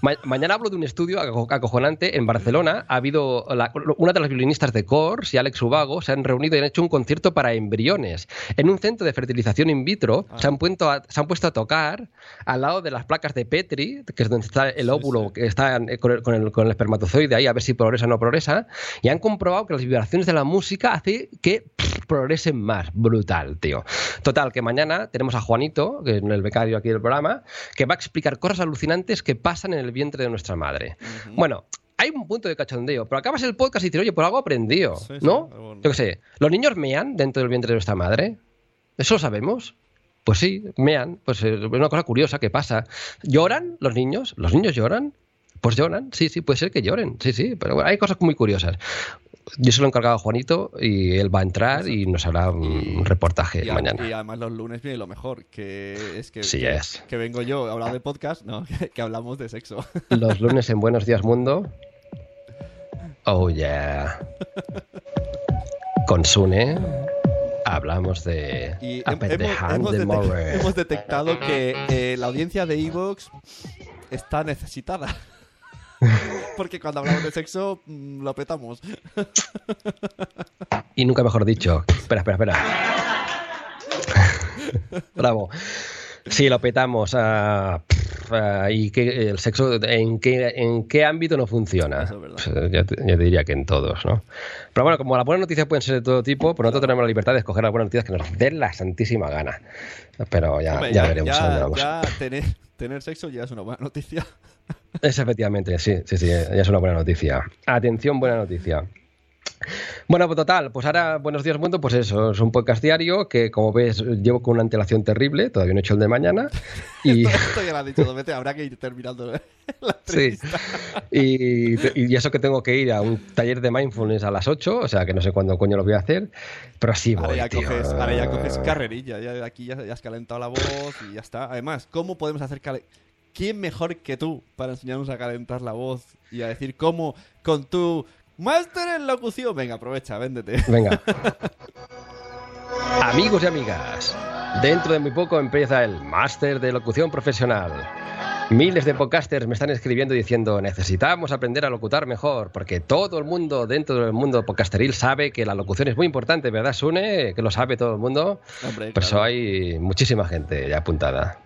Ma- mañana hablo de un estudio aco- acojonante en Barcelona. Ha habido la- una de las violinistas de Kors y Alex Ubago se han reunido y han hecho un concierto para embriones. En un centro de fertilización in vitro se, han puesto a, se han puesto a tocar al lado de las placas de Petri, que es donde está el óvulo, que está con el, con el- con el espermatozoide ahí, a ver si progresa o no progresa. Y han comprobado que las vibraciones de la música hace que pff, progresen más. Brutal, tío. Total, que mañana tenemos a Juanito, que es el becario aquí del programa, que va a explicar cosas alucinantes que pasan en el vientre de nuestra madre. Bueno, hay un punto de cachondeo, pero acabas el podcast y dices, oye, por algo aprendido, Sí, sí, ¿no? algo- Yo qué sé, ¿los niños mean dentro del vientre de nuestra madre? ¿Eso lo sabemos? Pues sí, mean, pues es una cosa curiosa que pasa. ¿Lloran los niños? ¿Los niños lloran? Pues lloran, sí, sí, puede ser que lloren, sí, sí, pero bueno, hay cosas muy curiosas. Yo se lo he encargado a Juanito y él va a entrar y nos hará un reportaje Y, a- mañana. y además los lunes viene lo mejor, que es que, Sí que, es. que vengo yo a hablar de podcast, no, que, que hablamos de sexo. Los lunes en Buenos Días Mundo. Oh yeah. Con Sune hablamos de Y hem- hemos, hemos detectado que eh, la audiencia de Evox está necesitada. Porque cuando hablamos de sexo mm, lo petamos. Y nunca mejor dicho. Espera, espera, espera. Bravo. Sí, lo petamos. ah, pff, ah, ¿Y qué, el sexo en qué, en qué ámbito no funciona? Eso es verdad. Pues, yo, te- yo diría que en todos, ¿no? Pero bueno, como las buenas noticias pueden ser de todo tipo, pues nosotros tenemos la libertad de escoger las buenas noticias que nos den la santísima gana. Pero ya, Hombre, ya veremos a dónde ya, vamos. ya tener, tener sexo ya es una buena noticia. Es efectivamente, sí, sí, sí, ya es una buena noticia. Atención, buena noticia. Bueno, pues total, pues ahora Buenos Días Mundo, pues eso, es un podcast diario que como ves llevo con una antelación terrible, todavía no he hecho el de mañana. Y, Esto ya lo has dicho, Domete, habrá que ir terminando la sí, y, y eso que tengo que ir a un taller de mindfulness a las 8, o sea que no sé cuándo coño lo voy a hacer, pero así voy, Ahora ya, tío. coges, ahora ya coges carrerilla, ya aquí ya, ya has calentado la voz y ya está. Además, ¿cómo podemos hacer ¿Quién mejor que tú para enseñarnos a calentar la voz y a decir cómo con tu máster en locución? Venga, aprovecha, véndete. Venga. Amigos y amigas, dentro de muy poco empieza el máster de locución profesional. Miles de podcasters me están escribiendo diciendo necesitamos aprender a locutar mejor, porque todo el mundo dentro del mundo podcasteril sabe que la locución es muy importante, ¿verdad, Sune? Que lo sabe todo el mundo. Hombre, Pues claro. hay muchísima gente ya apuntada.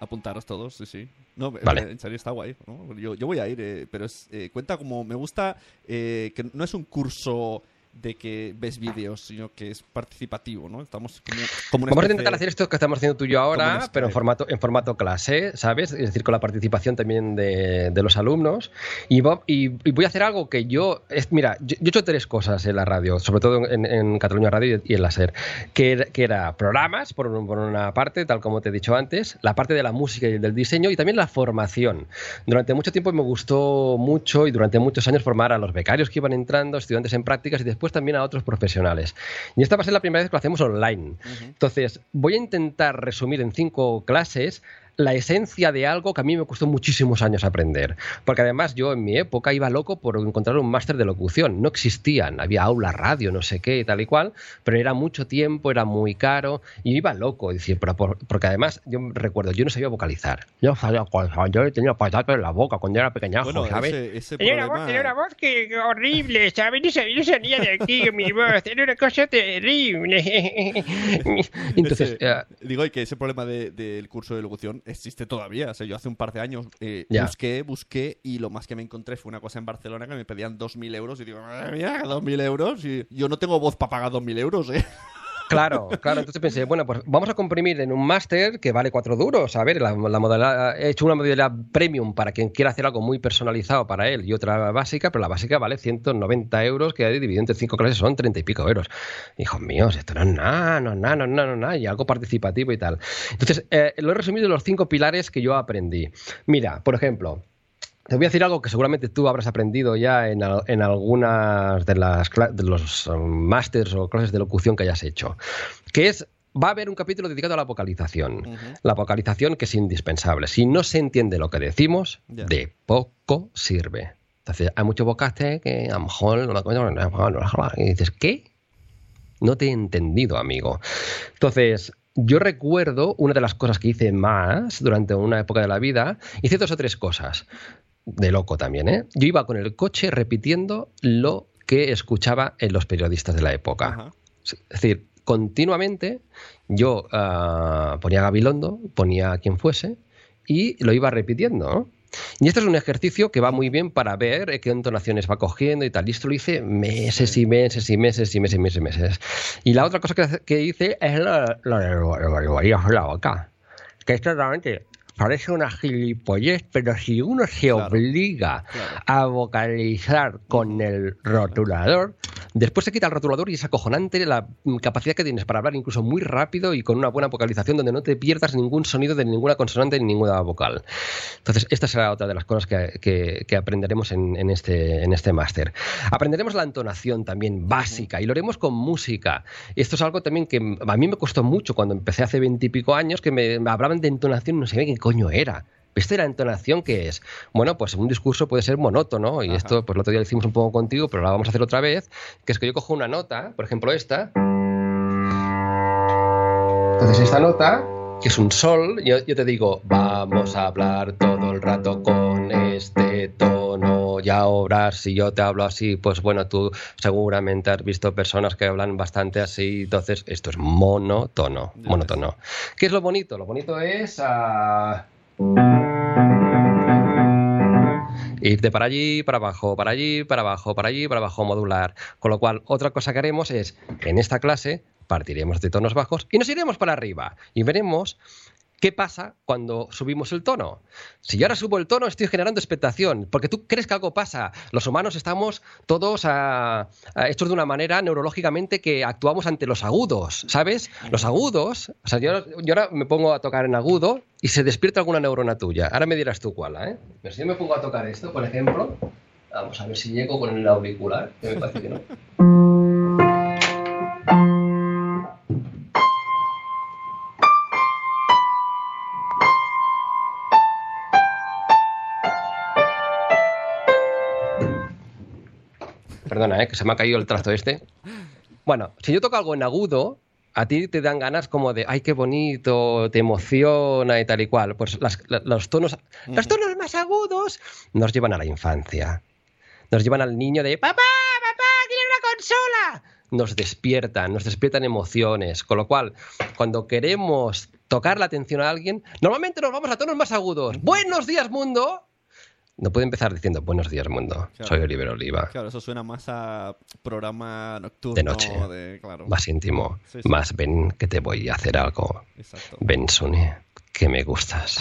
Apuntaros todos, sí, sí. No, Vale. en serio está guay. ¿no? Yo, yo voy a ir, eh, pero es, eh, cuenta como me gusta eh, que no es un curso de que ves vídeos, sino que es participativo, ¿no? Estamos como, como Vamos a intentar hacer esto que estamos haciendo tú y yo ahora, pero en formato, en formato clase, ¿sabes? Es decir, con la participación también de, de los alumnos. Y, y- y voy a hacer algo que yo. Es, mira, yo, yo he hecho tres cosas en la radio, sobre todo en, en Cataluña Radio y en la SER, que, que era programas, por, un- por una parte, tal como te he dicho antes, la parte de la música y del diseño y también la formación. Durante mucho tiempo me gustó mucho y durante muchos años formar a los becarios que iban entrando, estudiantes en prácticas y después también a otros profesionales. Y esta va a ser la primera vez que lo hacemos online. Entonces, voy a intentar resumir en cinco clases la esencia de algo que a mí me costó muchísimos años aprender. Porque además yo en mi época iba loco por encontrar un máster de locución. No existían, había aula, radio, no sé qué y tal y cual, pero era mucho tiempo, era muy caro y iba loco. Decir, pero por- porque además yo recuerdo, yo no sabía vocalizar. Yo sabía yo tenía patatas en la boca cuando era pequeñajo, Bueno, ¿sabes? ese, ese Tenía una problema... voz, tenía una voz que, que horrible, ¿sabes? No sabía, no salía de aquí con mi voz, era una cosa terrible. Entonces, Ese- eh, digo, y que ese problema de- del curso de locución existe todavía. O sea, yo hace un par de años eh, busqué, busqué y lo más que me encontré fue una cosa en Barcelona que me pedían 2.000 euros y digo, madre mía, 2.000 euros. Y yo no tengo voz para pagar 2.000 euros, ¿eh? Claro, claro. Entonces pensé, bueno, pues vamos a comprimir en un máster que vale cuatro duros. A ver, la, modalidad, he hecho una modalidad premium para quien quiera hacer algo muy personalizado para él y otra básica, pero la básica vale 190 euros, que dividido entre cinco clases son 30 y pico euros. Hijos míos, esto no es nada, no es nada, no es nada, no es y algo participativo y tal. Entonces, eh, lo he resumido en los cinco pilares que yo aprendí. Mira, por ejemplo, te voy a decir algo que seguramente tú habrás aprendido ya en, en algunas de, las, de los um, másters o clases de locución que hayas hecho, que es, va a haber un capítulo dedicado a la vocalización. La vocalización que es indispensable. Si no se entiende lo que decimos, de poco sirve. Entonces, hay mucho vocaste que a lo mejor no lo y dices, ¿qué? No te he entendido, amigo. Entonces, yo recuerdo una de las cosas que hice más durante una época de la vida, hice dos o tres cosas. De loco también, ¿eh? Yo iba con el coche repitiendo lo que escuchaba en los periodistas de la época. Ajá. Es decir, continuamente yo ah, ponía Gabilondo, ponía a quien fuese y lo iba repitiendo. ¿no? Y esto es un ejercicio que va muy bien para ver eh, qué entonaciones va cogiendo y tal. Y esto lo hice meses y meses y meses y meses y meses y meses. Y la otra cosa que, hice es la, la la boca. Que esto realmente parece una gilipollez, pero si uno se Claro, obliga claro. a vocalizar con el rotulador, después se quita el rotulador y es acojonante la capacidad que tienes para hablar incluso muy rápido y con una buena vocalización donde no te pierdas ningún sonido de ninguna consonante ni ninguna vocal. Entonces, esta será otra de las cosas que, que- que aprenderemos en, en este, en este máster. Aprenderemos la entonación también básica y lo haremos con música. Esto es algo también que a mí me costó mucho cuando empecé hace veintipico años que me, hablaban de entonación y no sabía qué coño era. ¿Viste la entonación que es? Bueno, pues un discurso puede ser monótono, y Ajá. esto pues el otro día lo hicimos un poco contigo, pero la vamos a hacer otra vez, que es que yo cojo una nota, por ejemplo esta. Entonces esta nota, que es un sol, yo, yo te digo, vamos a hablar todo el rato con este tono, y ahora si yo te hablo así, pues bueno, tú seguramente has visto personas que hablan bastante así, entonces esto es monótono, Ya monótono. ¿Qué es lo bonito? Lo bonito es... ah, Ir de para allí, para abajo, para allí, para abajo, para allí, para abajo, modular. Con lo cual, otra cosa que haremos es, en esta clase, partiremos de tonos bajos y nos iremos para arriba. Y veremos ¿Qué pasa cuando subimos el tono? Si yo ahora subo el tono, estoy generando expectación, porque tú crees que algo pasa. Los humanos estamos todos ah, ah, hechos de una manera neurológicamente que actuamos ante los agudos, ¿sabes? Los agudos, o sea, yo, yo ahora me pongo a tocar en agudo y se despierta alguna neurona tuya. Ahora me dirás tú cuál, ¿eh? Pero si yo me pongo a tocar esto, por ejemplo, vamos a ver si llego con el auricular, que me parece que no. Perdona, ¿eh? que se me ha caído el trazo este. Bueno, si yo toco algo en agudo, a ti te dan ganas como de, ay, qué bonito, te emociona y tal y cual. Pues las- la- los, tonos, los tonos más agudos nos llevan a la infancia. Nos llevan al niño de, papá, papá, quiero una consola. Nos despiertan, nos despiertan emociones. Con lo cual, cuando queremos tocar la atención a alguien, normalmente nos vamos a tonos más agudos. Buenos días, mundo. No puede empezar diciendo buenos días, mundo. Claro. Soy Oliver Oliva. Claro, eso suena más a programa nocturno. De noche. de- claro. Más íntimo. Sí, sí. Más ven que te voy a hacer algo. Exacto. Ven, Sune, que me gustas.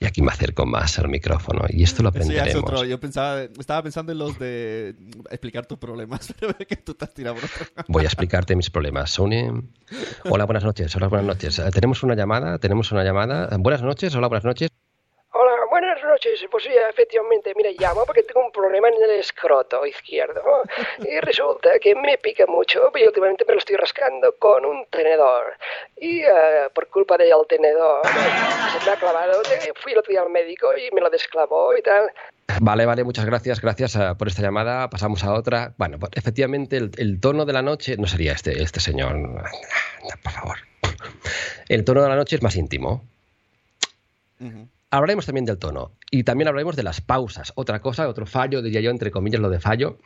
Y aquí me acerco más al micrófono. Y esto lo ya es aprenderemos. otro. Yo pensaba, estaba pensando en los de explicar tus problemas, pero que tú te has tirado. Voy a explicarte mis problemas. Sune. Hola, buenas noches. Hola, buenas noches. Eh, Tenemos una llamada. Tenemos una llamada. Buenas noches. Hola, buenas noches. Buenas noches. Pues sí, efectivamente, mira, llamo porque tengo un problema en el escroto izquierdo. Y resulta que me pica mucho y últimamente me lo estoy rascando con un tenedor. Y eh, por culpa del tenedor se me ha clavado. Eh, Fui el otro día al médico y me lo desclavó y tal. Vale, vale, muchas gracias, gracias eh, por esta llamada. Pasamos a otra. Bueno, pues, efectivamente, el, el tono de la noche no sería este, este señor. Por favor. El tono de la noche es más íntimo. Ujú. Hablaremos también del tono y también hablaremos de las pausas. Otra cosa, otro fallo, diría yo, entre comillas, lo de fallo,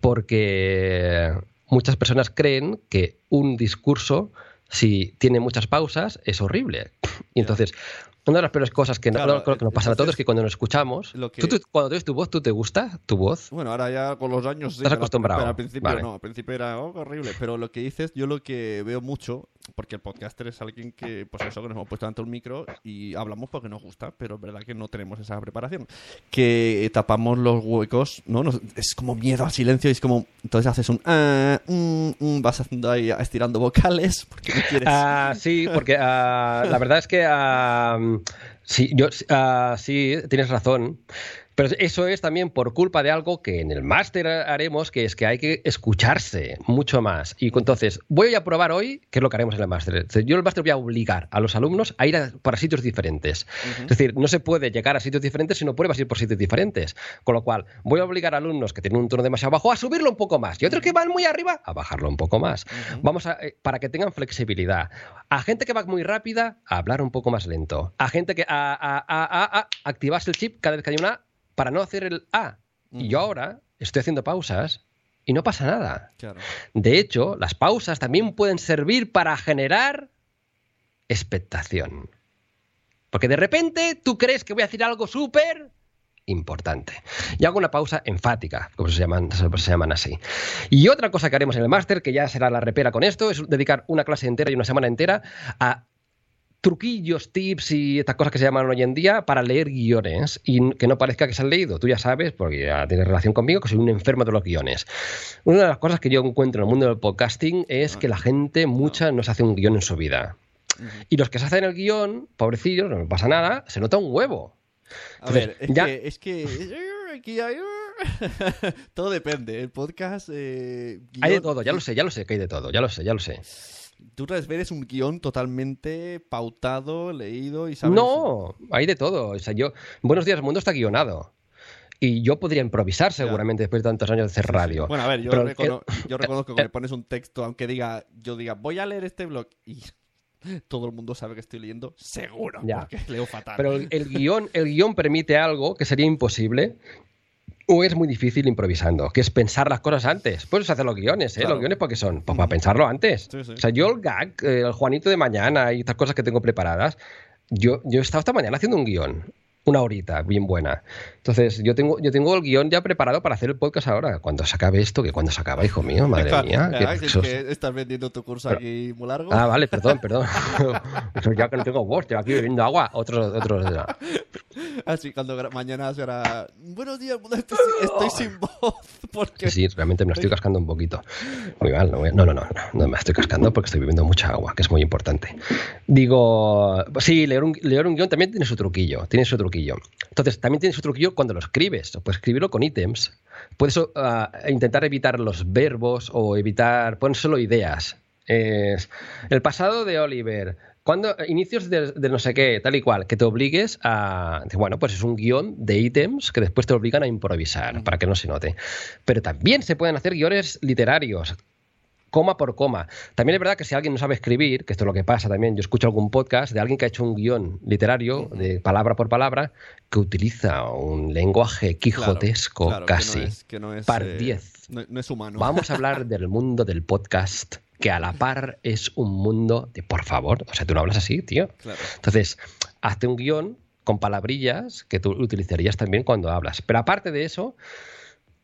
porque muchas personas creen que un discurso, si tiene muchas pausas, es horrible. Y entonces, una de las peores cosas que, no- Claro, que nos pasa a todos es que cuando nos escuchamos, lo que- ¿tú- tú- cuando oyes tu voz, ¿tú te gusta tu voz? Bueno, ahora ya con los años sí. Estás acostumbrado. Pero al principio Vale. no, al principio era oh, horrible. Pero lo que dices, yo lo que veo mucho, porque el podcaster es alguien que, pues eso, que nos hemos puesto ante el micro y hablamos porque nos gusta, pero es verdad que no tenemos esa preparación. Que tapamos los huecos, ¿no? Nos- es como miedo al silencio y es como, entonces haces un, ah, mm, mm, vas haciendo ahí, estirando vocales porque no quieres. Ah, sí, porque ah, la verdad es que ah, sí, yo, ah, sí, tienes razón. Pero eso es también por culpa de algo que en el máster haremos, que es que hay que escucharse mucho más. Y entonces, voy a probar hoy qué es lo que haremos en el máster. Yo en el máster voy a obligar a los alumnos a ir a, para sitios diferentes. Es decir, no se puede llegar a sitios diferentes si no pruebas ir por sitios diferentes. Con lo cual, voy a obligar a alumnos que tienen un tono demasiado bajo a subirlo un poco más. Y otros que van muy arriba a bajarlo un poco más. Vamos a, eh, para que tengan flexibilidad. A gente que va muy rápida, a hablar un poco más lento. A gente que a, a, a, a, a activarse el chip cada vez que hay una para no hacer el A. Y yo ahora estoy haciendo pausas y no pasa nada. Claro. De hecho, las pausas también pueden servir para generar expectación. Porque de repente tú crees que voy a decir algo súper importante. Y hago una pausa enfática, como se llaman, se llaman así. Y otra cosa que haremos en el máster, que ya será la repera con esto, es dedicar una clase entera y una semana entera a truquillos, tips y estas cosas que se llaman hoy en día para leer guiones y que no parezca que se han leído. Tú ya sabes, porque ya tienes relación conmigo, que soy un enfermo de los guiones. Una de las cosas que yo encuentro en el mundo del podcasting es que la gente, mucha, no se hace un guion en su vida. Y los que se hacen el guion, pobrecillos, no pasa nada, se nota un huevo. A ver, es ya- que, es que todo depende. El podcast. eh, Hay de todo, ya lo sé, ya lo sé que hay de todo, ya lo sé, ya lo sé. Tú eres un guion totalmente pautado, leído y sabes. No, hay de todo. O sea, yo, Buenos días, mundo está guionado. Y yo podría improvisar seguramente después de tantos años de hacer radio. Bueno, a ver, yo, Pero recono- el- yo reconozco que me pones un texto, aunque diga, yo diga, voy a leer este blog y todo el mundo sabe que estoy leyendo, seguro, Ya. porque leo fatal. Pero el, el guion, el guion permite algo que sería imposible o es muy difícil improvisando, que es pensar las cosas antes. Puedes hacer los guiones, ¿eh? Claro. Los guiones porque son, pues para pensarlo antes. Sí, sí. O sea, yo el gag, eh, el Juanito de mañana y estas cosas que tengo preparadas, yo, yo he estado esta mañana haciendo un guion. Una horita, bien buena. Entonces, yo tengo, yo tengo el guion ya preparado para hacer el podcast ahora. Cuando se acabe esto, que cuando se acaba, hijo mío, madre mía. que Ah, que- eso- que estás vendiendo tu curso aquí muy largo. Ah, vale, perdón, perdón. Ya que no tengo voz, estoy aquí bebiendo agua. Otro, otro. Así cuando mañana será. Buenos días, estoy, sin- estoy sin voz. Porque... Sí, realmente me estoy cascando un poquito. Muy mal, no, no, no, no, no, no me estoy cascando porque estoy bebiendo mucha agua, que es muy importante. Digo, sí, leer un, leer un guion también tiene su truquillo, tiene su truquillo. Entonces, también tiene su truquillo cuando lo escribes. Puedes escribirlo con ítems. Puedes ah, intentar evitar los verbos o evitar, pon solo ideas. Es el pasado de Oliver. Cuando inicios de, de no sé qué, tal y cual, que te obligues a. Bueno, pues es un guion de ítems que después te obligan a improvisar para que no se note. Pero también se pueden hacer guiones literarios, coma por coma. También es verdad que si alguien no sabe escribir, que esto es lo que pasa también, yo escucho algún podcast de alguien que ha hecho un guion literario, de palabra por palabra, que utiliza un lenguaje quijotesco Claro, que no casi. es- que no es, par eh, 10. no, no es humano. Vamos a hablar del mundo del podcast, que a la par es un mundo de, por favor, o sea, tú no hablas así, tío. Claro. Entonces, hazte un guion con palabrillas que tú utilizarías también cuando hablas. Pero aparte de eso,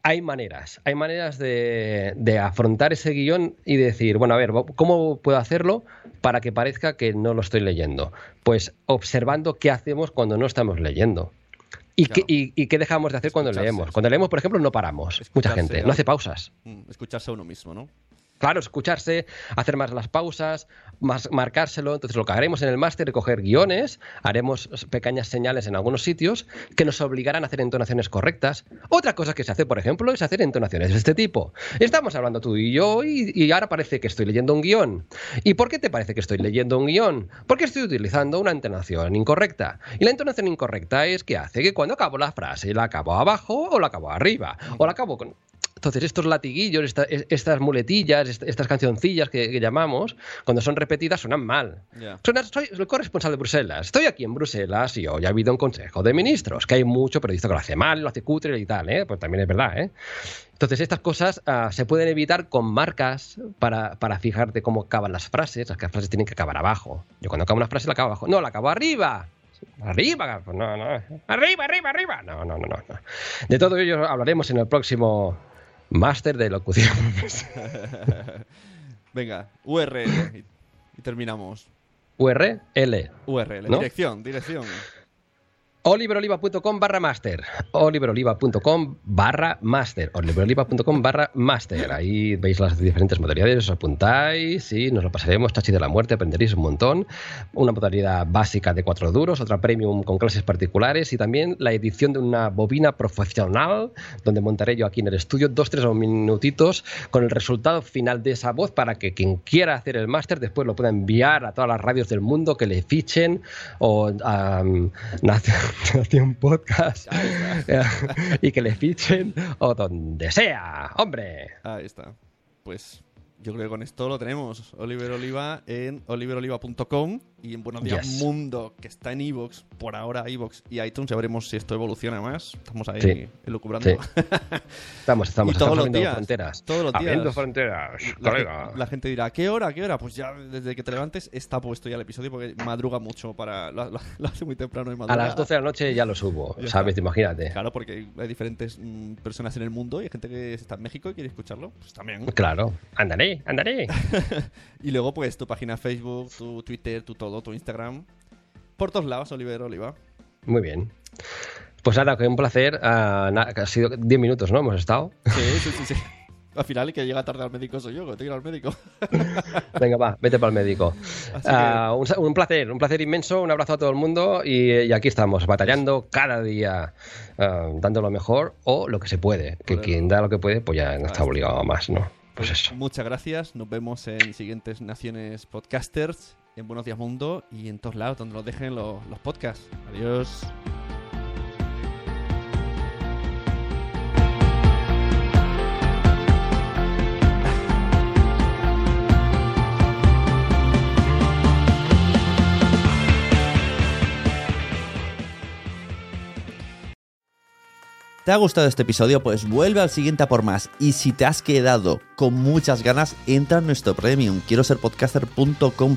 hay maneras, hay maneras de, de afrontar ese guion y decir, bueno, a ver, ¿cómo puedo hacerlo para que parezca que no lo estoy leyendo? Pues observando qué hacemos cuando no estamos leyendo. ¿Y, Claro. qué, y- y qué dejamos de hacer cuando Escucharse, leemos? Cuando leemos, por ejemplo, no paramos. Mucha gente, ¿no? no hace pausas. Mm, Escucharse a uno mismo, ¿no? Claro, escucharse, hacer más las pausas, marcárselo. Entonces, lo que haremos en el máster es coger guiones, haremos pequeñas señales en algunos sitios que nos obligarán a hacer entonaciones correctas. Otra cosa que se hace, por ejemplo, es hacer entonaciones de este tipo. Estamos hablando tú y yo y, y ahora parece que estoy leyendo un guion. ¿Y por qué te parece que estoy leyendo un guion? Porque estoy utilizando una entonación incorrecta. Y la entonación incorrecta es que hace que cuando acabo la frase la acabo abajo o la acabo arriba. O la acabo con... Entonces, estos latiguillos, esta- es- estas muletillas, est- estas cancioncillas que, que llamamos, cuando son repetidas suenan mal. Suena- soy el corresponsal de Bruselas. Estoy aquí en Bruselas y hoy ha habido un consejo de ministros, que hay mucho periodista que lo hace mal, lo hace cutre y tal, ¿eh? Pues también es verdad, ¿eh? Entonces, estas cosas ah, se pueden evitar con marcas para, para fijarte cómo acaban las frases. Las frases tienen que acabar abajo. Yo cuando acabo una frase la acabo abajo. No, la acabo arriba. Arriba, pues no, no. Arriba, arriba, arriba. No, no, no. no. De todo ello hablaremos en el próximo máster de locución. Venga, URL. Y, terminamos. URL. URL. ¿No? Dirección, dirección. oliveroliva.com barra master. Oliveroliva.com barra master. Oliveroliva.com barra master. Ahí veis las diferentes modalidades os apuntáis y nos lo pasaremos. Chachi de la muerte aprenderéis un montón. Una modalidad básica de cuatro duros otra premium con clases particulares y también la edición de una bobina profesional donde montaré yo aquí en el estudio dos tres minutitos con el resultado final de esa voz para que quien quiera hacer el máster después lo pueda enviar a todas las radios del mundo que le fichen o a Nación Podcast y que le fichen o donde sea, hombre. Ahí está. Pues yo creo que con esto lo tenemos. Oliver Oliva en oliveroliva.com y en Buenos Días Yes. Mundo, que está en Evox, por ahora Evox y iTunes. Ya veremos si esto evoluciona más. Estamos ahí Sí. elucubrando. Sí. Estamos, estamos, y todos estamos los abriendo días. fronteras. Todos los días. Abriendo fronteras, La, colega. la gente dirá, ¿a qué hora? ¿A qué hora? Pues ya desde que te levantes está puesto ya el episodio porque madruga mucho para. Lo, lo- lo hace muy temprano y A madruga. las 12 de la noche ya lo subo, Ya ¿sabes? está. Imagínate. Claro, porque hay diferentes mm, personas en el mundo y hay gente que está en México y quiere escucharlo. Pues también. Claro, andaré, andaré. Y luego, pues, tu página Facebook, tu Twitter, tu todo, tu Instagram. Por todos lados, Oliver Oliva. Muy bien. Pues nada, que un placer. ah, na- que ha sido 10 minutos, ¿no? Hemos estado. Sí, sí, sí, sí. Al final, el que llega tarde al médico soy yo, que tengo que ir al médico. Venga, va, vete para el médico. Ah, un, placer, un placer inmenso, un abrazo a todo el mundo y, y aquí estamos, batallando cada día, ah, dando lo mejor o lo que se puede. Que quien da lo que puede, pues ya no está está. obligado a más, ¿no? Pues eso. Muchas gracias. Nos vemos en siguientes naciones podcasters, en Buenos Días Mundo y en todos lados donde nos dejen los, podcasts. Adiós. ¿Te ha gustado este episodio? Pues vuelve al siguiente a por más. Y si te has quedado con muchas ganas, entra en nuestro premium. Quiero ser podcaster.com